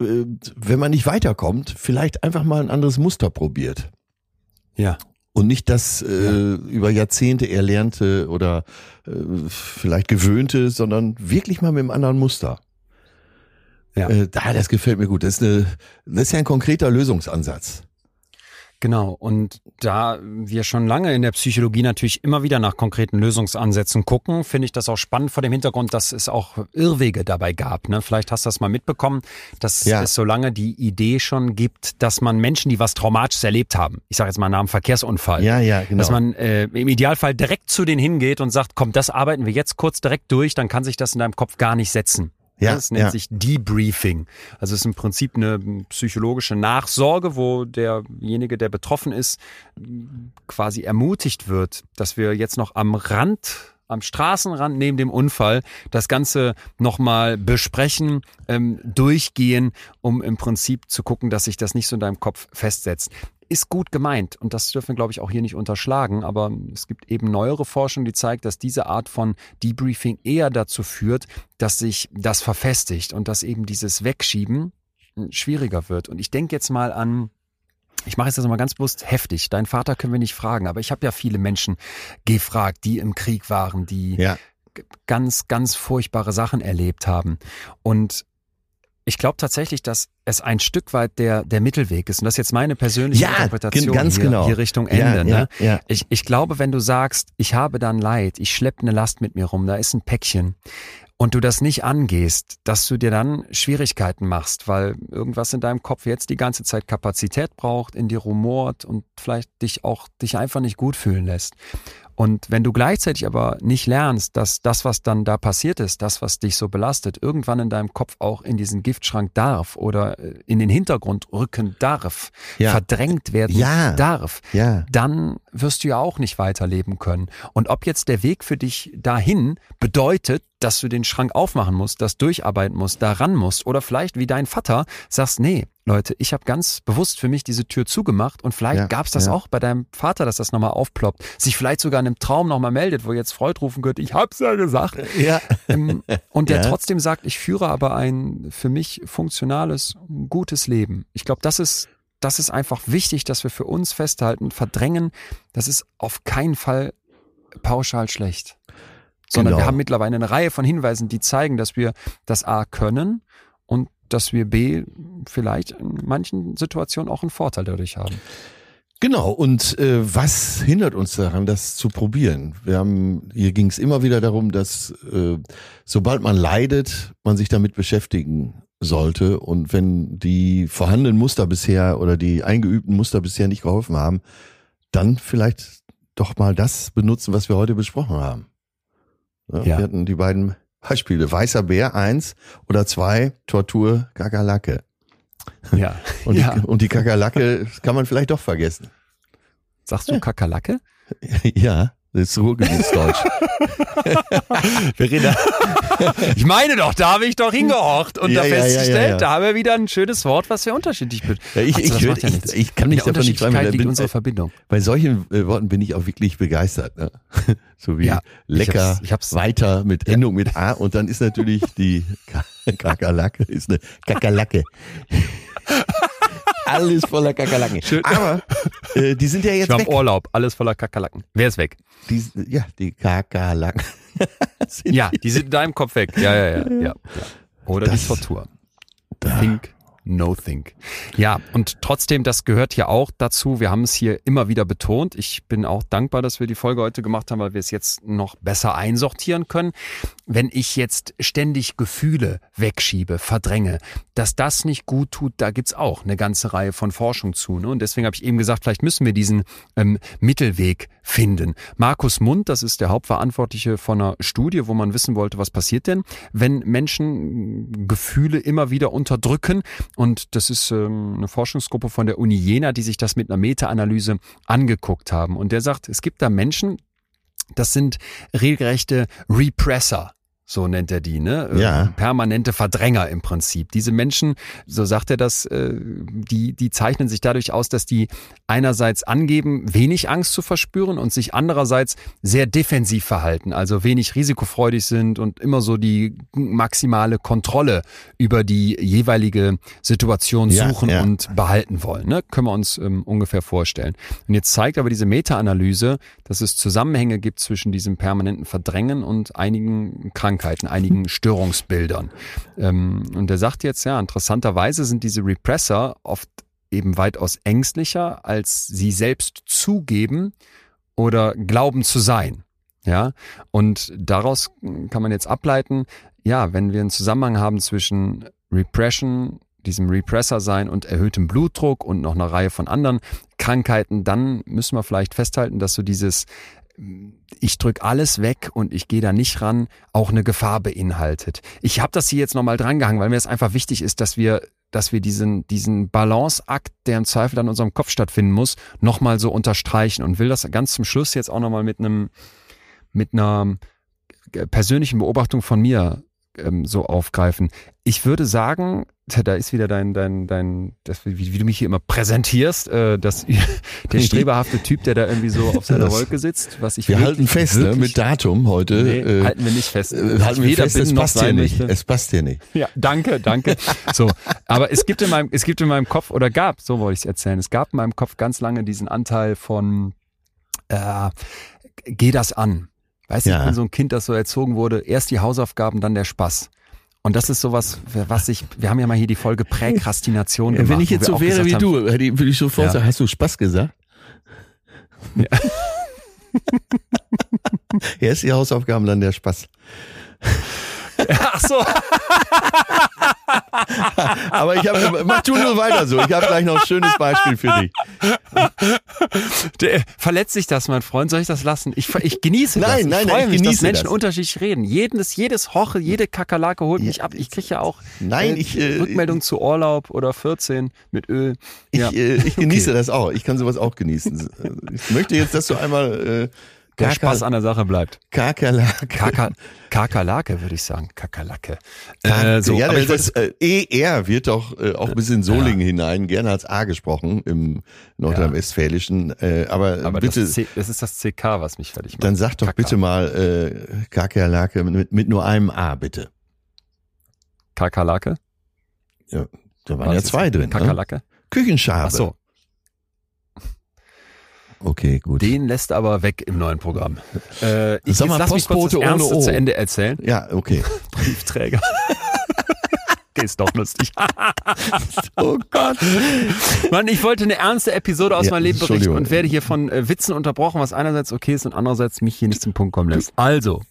äh, wenn man nicht weiterkommt, vielleicht einfach mal ein anderes Muster probiert. Ja. Und nicht das äh, ja. über Jahrzehnte erlernte oder äh, vielleicht gewöhnte, sondern wirklich mal mit einem anderen Muster. Ja. Äh, das gefällt mir gut. Das ist, eine, das ist ja ein konkreter Lösungsansatz. Genau. Und da wir schon lange in der Psychologie natürlich immer wieder nach konkreten Lösungsansätzen gucken, finde ich das auch spannend vor dem Hintergrund, dass es auch Irrwege dabei gab. Ne? Vielleicht hast du das mal mitbekommen, dass ja. es so lange die Idee schon gibt, dass man Menschen, die was Traumatisches erlebt haben, ich sage jetzt mal einem Verkehrsunfall, ja, ja, genau. dass man äh, im Idealfall direkt zu denen hingeht und sagt, komm, das arbeiten wir jetzt kurz direkt durch, dann kann sich das in deinem Kopf gar nicht setzen. Ja, das nennt ja. sich Debriefing. Also es ist im Prinzip eine psychologische Nachsorge, wo derjenige, der betroffen ist, quasi ermutigt wird, dass wir jetzt noch am Rand am Straßenrand neben dem Unfall das Ganze nochmal besprechen, ähm, durchgehen, um im Prinzip zu gucken, dass sich das nicht so in deinem Kopf festsetzt ist gut gemeint und das dürfen wir, glaube ich, auch hier nicht unterschlagen. Aber es gibt eben neuere Forschung, die zeigt, dass diese Art von Debriefing eher dazu führt, dass sich das verfestigt und dass eben dieses Wegschieben hm, schwieriger wird. Und ich denke jetzt mal an ich mache jetzt das mal ganz bewusst heftig. Dein Vater können wir nicht fragen, aber ich habe ja viele Menschen gefragt, die im Krieg waren, die ja. ganz, ganz furchtbare Sachen erlebt haben. Und ich glaube tatsächlich, dass es ein Stück weit der, der Mittelweg ist. Und das ist jetzt meine persönliche ja, Interpretation ganz hier, genau. hier Richtung Ende. Ja, ne? ja, ich, ich glaube, wenn du sagst, ich habe dann Leid, ich schleppe eine Last mit mir rum, da ist ein Päckchen und du das nicht angehst, dass du dir dann Schwierigkeiten machst, weil irgendwas in deinem Kopf jetzt die ganze Zeit Kapazität braucht, in dir rumort und vielleicht dich auch dich einfach nicht gut fühlen lässt. Und wenn du gleichzeitig aber nicht lernst, dass das, was dann da passiert ist, das, was dich so belastet, irgendwann in deinem Kopf auch in diesen Giftschrank darf oder äh, in den Hintergrund rücken darf, Ja. verdrängt werden Ja. darf, Ja. dann wirst du ja auch nicht weiterleben können. Und ob jetzt der Weg für dich dahin bedeutet, dass du den Schrank aufmachen musst, das durcharbeiten musst, daran musst oder vielleicht wie dein Vater sagst, nee, Leute, ich habe ganz bewusst für mich diese Tür zugemacht und vielleicht Ja, gab's das ja. auch bei deinem Vater, dass das nochmal aufploppt, sich vielleicht sogar in einem Traum nochmal meldet, wo jetzt Freud rufen könnte, ich hab's ja gesagt. Ja. Ähm, und der Ja. trotzdem sagt, ich führe aber ein für mich funktionales, gutes Leben. Ich glaube, das ist, das ist einfach wichtig, dass wir für uns festhalten, verdrängen, das ist auf keinen Fall pauschal schlecht. Sondern Genau. wir haben mittlerweile eine Reihe von Hinweisen, die zeigen, dass wir das A können und dass wir B vielleicht in manchen Situationen auch einen Vorteil dadurch haben. Genau, und äh, was hindert uns daran, das zu probieren? Wir haben, hier ging es immer wieder darum, dass äh, sobald man leidet, man sich damit beschäftigen sollte. Und wenn die vorhandenen Muster bisher oder die eingeübten Muster bisher nicht geholfen haben, dann vielleicht doch mal das benutzen, was wir heute besprochen haben. Ja, Ja. Wir hatten die beiden Beispiele. Weißer Bär eins oder zwei, Tortur, Kakerlake. Ja. Und, ja. die, und die Kakerlake kann man vielleicht doch vergessen. Sagst du Kakerlake? Ja, das ist Ruhrgebietsdeutsch. Verena. ich meine doch, da habe ich doch hingehorcht und Ja, da festgestellt, ja, ja. da haben wir wieder ein schönes Wort, was wir unterschiedlich Ja, ich, ich, ja ich, ich kann mich davon nicht da liegt bin, unsere Verbindung. bei solchen äh, Worten bin ich auch wirklich begeistert. Ne? So wie Ja, ich lecker, hab's- hab's- weiter mit Endung mit A und dann ist natürlich die Ka- Kakerlake ist eine Kakerlake. Alles voller Kakerlaken. Aber äh, die sind ja Ich jetzt war im weg. Urlaub, alles voller Kakerlaken. Wer ist weg? Die, ja, die Kakerlaken. sind Ja, die sind in deinem Kopf weg. Ja, ja, ja. ja. Oder Das- die Tortur. Think, no think. Ja, und trotzdem, das gehört hier auch dazu. Wir haben es hier immer wieder betont. Ich bin auch dankbar, dass wir die Folge heute gemacht haben, weil wir es jetzt noch besser einsortieren können. Wenn ich jetzt ständig Gefühle wegschiebe, verdränge, dass das nicht gut tut, da gibt's auch eine ganze Reihe von Forschung zu. Ne? Und deswegen habe ich eben gesagt, vielleicht müssen wir diesen ähm, Mittelweg finden. Markus Mund, das ist der Hauptverantwortliche von einer Studie, wo man wissen wollte, was passiert denn, wenn Menschen Gefühle immer wieder unterdrücken. Und das ist ähm, eine Forschungsgruppe von der Uni Jena, die sich das mit einer Meta-Analyse angeguckt haben. Und der sagt, es gibt da Menschen, das sind regelrechte Repressor. So nennt er die, ne? Äh, Ja. Permanente Verdränger im Prinzip. Diese Menschen, so sagt er das, äh, die, die zeichnen sich dadurch aus, dass die einerseits angeben, wenig Angst zu verspüren und sich andererseits sehr defensiv verhalten, also wenig risikofreudig sind und immer so die maximale Kontrolle über die jeweilige Situation Ja, suchen ja. und behalten wollen. Ne? Können wir uns ähm, ungefähr vorstellen. Und jetzt zeigt aber diese Meta-Analyse, dass es Zusammenhänge gibt zwischen diesem permanenten Verdrängen und einigen Krankheiten, einigen Störungsbildern. Ähm, und er sagt jetzt, ja, interessanterweise sind diese Repressor oft eben weitaus ängstlicher, als sie selbst zugeben oder glauben zu sein. Ja, und daraus kann man jetzt ableiten, ja, wenn wir einen Zusammenhang haben zwischen Repression, diesem Repressor sein und erhöhtem Blutdruck und noch einer Reihe von anderen Krankheiten, dann müssen wir vielleicht festhalten, dass so dieses ich drück alles weg und ich gehe da nicht ran, auch eine Gefahr beinhaltet. Ich habe das hier jetzt nochmal drangehangen, weil mir es einfach wichtig ist, dass wir dass wir diesen, diesen Balanceakt, der im Zweifel an unserem Kopf stattfinden muss, nochmal so unterstreichen und will das ganz zum Schluss jetzt auch nochmal mit einem, mit einer persönlichen Beobachtung von mir ähm, so aufgreifen. Ich würde sagen, da ist wieder dein, dein, dein, das, wie, wie du mich hier immer präsentierst, äh, das, der strebehafte Typ, der da irgendwie so auf seiner Das- Wolke sitzt, was ich Wir wirklich, halten fest, ne, wirklich, mit Datum heute. nee, äh, halten wir nicht fest. äh, halten wir fest, bin es passt hier sein nicht. möchte. Es passt hier nicht. Ja, danke, danke. So, aber es gibt in meinem, es gibt in meinem Kopf oder gab, so wollte ich es erzählen, es gab in meinem Kopf ganz lange diesen Anteil von, äh, geh das an. Weißt du, Ja. ich bin so ein Kind, das so erzogen wurde, erst die Hausaufgaben, dann der Spaß. Und das ist sowas, was ich, wir haben ja mal hier die Folge Präkrastination gemacht. Wenn ich jetzt so wäre wie haben, du, würde ich sofort Ja. sagen, hast du Spaß gesagt? Erst die Hausaufgaben, dann der Spaß. Ach so. Aber ich habe, mach du nur weiter so. Ich habe gleich noch ein schönes Beispiel für dich. Der, verletzt sich das, mein Freund? Soll ich das lassen? Ich, ich genieße das. Nein, ich nein, freue nein, ich mich, dass Menschen das. unterschiedlich reden. Jedes, jedes Hoche, jede Kakerlake holt mich ab. Ich kriege ja auch Nein, äh, ich, äh, Rückmeldung zu Urlaub oder 14 mit Öl. Ich, ja. äh, ich genieße Okay. das auch. Ich kann sowas auch genießen. Ich möchte jetzt, dass du einmal äh, Der Kaker- Spaß an der Sache bleibt. Kakerlake. Kaka, Kakerlake, würde ich sagen. Kakerlake. Kak- Äh, so, ja, aber das, äh, ER wird doch äh, auch bis in Solingen hinein gerne als A gesprochen im Nordrhein-Westfälischen. Äh, aber, aber bitte, das, C, das ist das CK, was mich fertig macht. dann sag doch Kaka. bitte mal äh, Kakerlake mit, mit nur einem A, bitte. Kakerlake? Ja, da waren War ja zwei drin. Ne? Kakerlake? Küchenschabe. Ach so, Okay, gut. den lässt er aber weg im neuen Programm. Äh, ich Sag mal, lass mich kurz Postbote das ohne O. zu Ende erzählen. Ja, okay. Briefträger. Okay, ist doch lustig. Oh Gott. Mann, ich wollte eine ernste Episode aus Ja, meinem Leben berichten und werde hier von äh, Witzen unterbrochen, was einerseits okay ist und andererseits mich hier nicht zum Punkt kommen lässt. Also,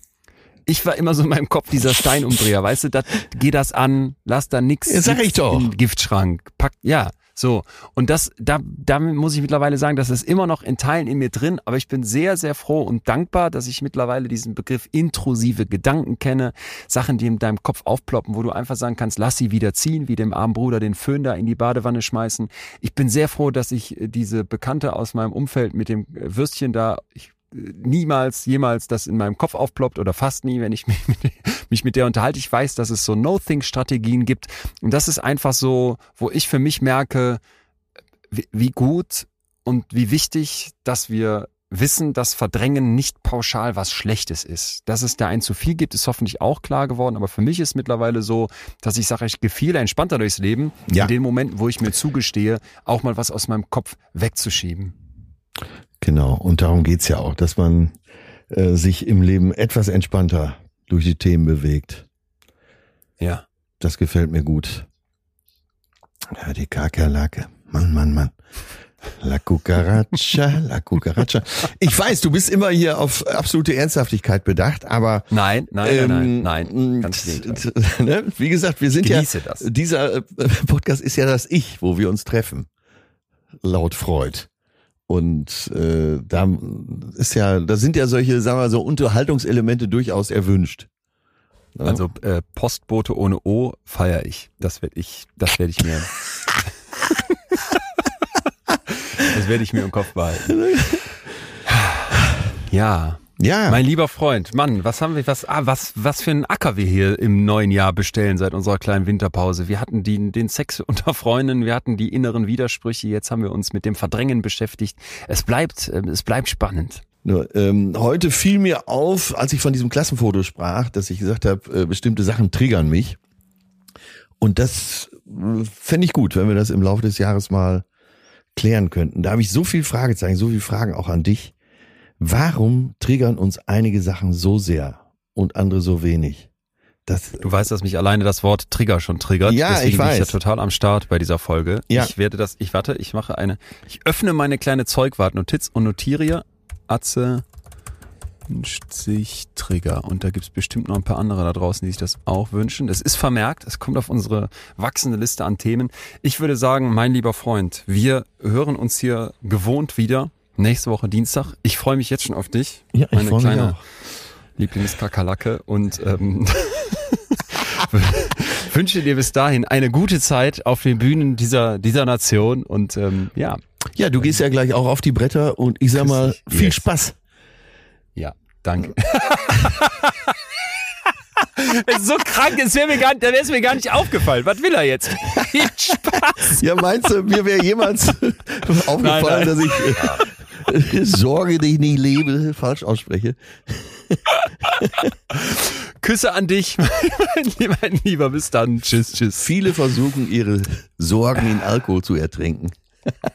ich war immer so in meinem Kopf dieser Steinumdreher, weißt du, dat, geh das an, lass da nix Ja, sag ich doch. in den Giftschrank, pack, ja, so. Und das, da, damit muss ich mittlerweile sagen, das ist immer noch in Teilen in mir drin, aber ich bin sehr, sehr froh und dankbar, dass ich mittlerweile diesen Begriff intrusive Gedanken kenne, Sachen, die in deinem Kopf aufploppen, wo du einfach sagen kannst, lass sie wieder ziehen, wie dem armen Bruder den Föhn da in die Badewanne schmeißen. Ich bin sehr froh, dass ich äh, diese Bekannte aus meinem Umfeld mit dem äh, Würstchen da, ich, niemals, jemals das in meinem Kopf aufploppt oder fast nie, wenn ich mich mit, mich mit der unterhalte. Ich weiß, dass es so No-Think-Strategien gibt. Und das ist einfach so, wo ich für mich merke, wie, wie gut und wie wichtig, dass wir wissen, dass Verdrängen nicht pauschal was Schlechtes ist. Dass es da ein zu viel gibt, ist hoffentlich auch klar geworden. Aber für mich ist mittlerweile so, dass ich sage, ich gehe viel entspannter durchs Leben. Ja. In den Momenten, wo ich mir zugestehe, auch mal was aus meinem Kopf wegzuschieben. Genau, und darum geht's ja auch, dass man äh, sich im Leben etwas entspannter durch die Themen bewegt. Ja. Das gefällt mir gut. Ja, die Kakerlake. Mann, Mann, Mann. La Cucaracha, la Cucaracha. Ich weiß, du bist immer hier auf absolute Ernsthaftigkeit bedacht, aber Nein, nein, ähm, nein, nein, nein. Ganz ne? wie gesagt, wir sind Genieße ja, das. dieser äh, Podcast ist ja das Ich, wo wir uns treffen. Laut Freud. Und äh, da ist ja, da sind ja solche, sagen wir so, Unterhaltungselemente durchaus erwünscht. Ja. Also äh, Postbote ohne O feiere ich. Das werde ich, das werde ich mir. das werde ich mir im Kopf behalten. Ja, ja, mein lieber Freund, Mann, was haben wir, was, ah, was, was für einen Acker wir hier im neuen Jahr bestellen seit unserer kleinen Winterpause. Wir hatten die, den Sex unter Freunden, wir hatten die inneren Widersprüche, jetzt haben wir uns mit dem Verdrängen beschäftigt. Es bleibt, äh, es bleibt spannend. Nur, ähm, heute fiel mir auf, als ich von diesem Klassenfoto sprach, dass ich gesagt habe, äh, bestimmte Sachen triggern mich. Und das äh, fände ich gut, wenn wir das im Laufe des Jahres mal klären könnten. Da habe ich so viel Fragezeichen, so viele Fragen auch an dich. Warum triggern uns einige Sachen so sehr und andere so wenig? Das, Du weißt, dass mich alleine das Wort Trigger schon triggert. Ja, Deswegen ich bin ich ja weiß. total am Start bei dieser Folge. Ja. Ich werde das, ich warte, ich mache eine, ich öffne meine kleine Zeugwartnotiz und notiere hier, Atze wünscht sich Trigger. Und da gibt's bestimmt noch ein paar andere da draußen, die sich das auch wünschen. Es ist vermerkt, es kommt auf unsere wachsende Liste an Themen. Ich würde sagen, mein lieber Freund, wir hören uns hier gewohnt wieder. Nächste Woche Dienstag. Ich freue mich jetzt schon auf dich. ja, ich meine freue mich kleine auch. Lieblingskakerlacke und ähm, wünsche dir bis dahin eine gute Zeit auf den Bühnen dieser, dieser Nation und ähm, ja, Ja, du gehst ja gleich auch auf die Bretter und ich sag mal, viel Yes. Spaß. ja, danke. Es ist so krank, es wäre mir, gar- da wäre es mir gar nicht aufgefallen. Was will er jetzt? Viel Spaß. Ja, meinst du, mir wäre jemals aufgefallen, Nein, nein. dass ich äh, Sorge, die ich nicht lebe, falsch ausspreche? Küsse an dich, mein, lieber-. Bis dann. Tschüss, tschüss. Viele versuchen, ihre Sorgen in Alkohol zu ertränken.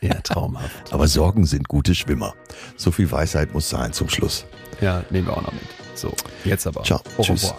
Ja, traumhaft. Aber Sorgen sind gute Schwimmer. So viel Weisheit muss sein zum Schluss. Ja, nehmen wir auch noch mit. So, jetzt aber. Ciao. Au Tschüss. revoir.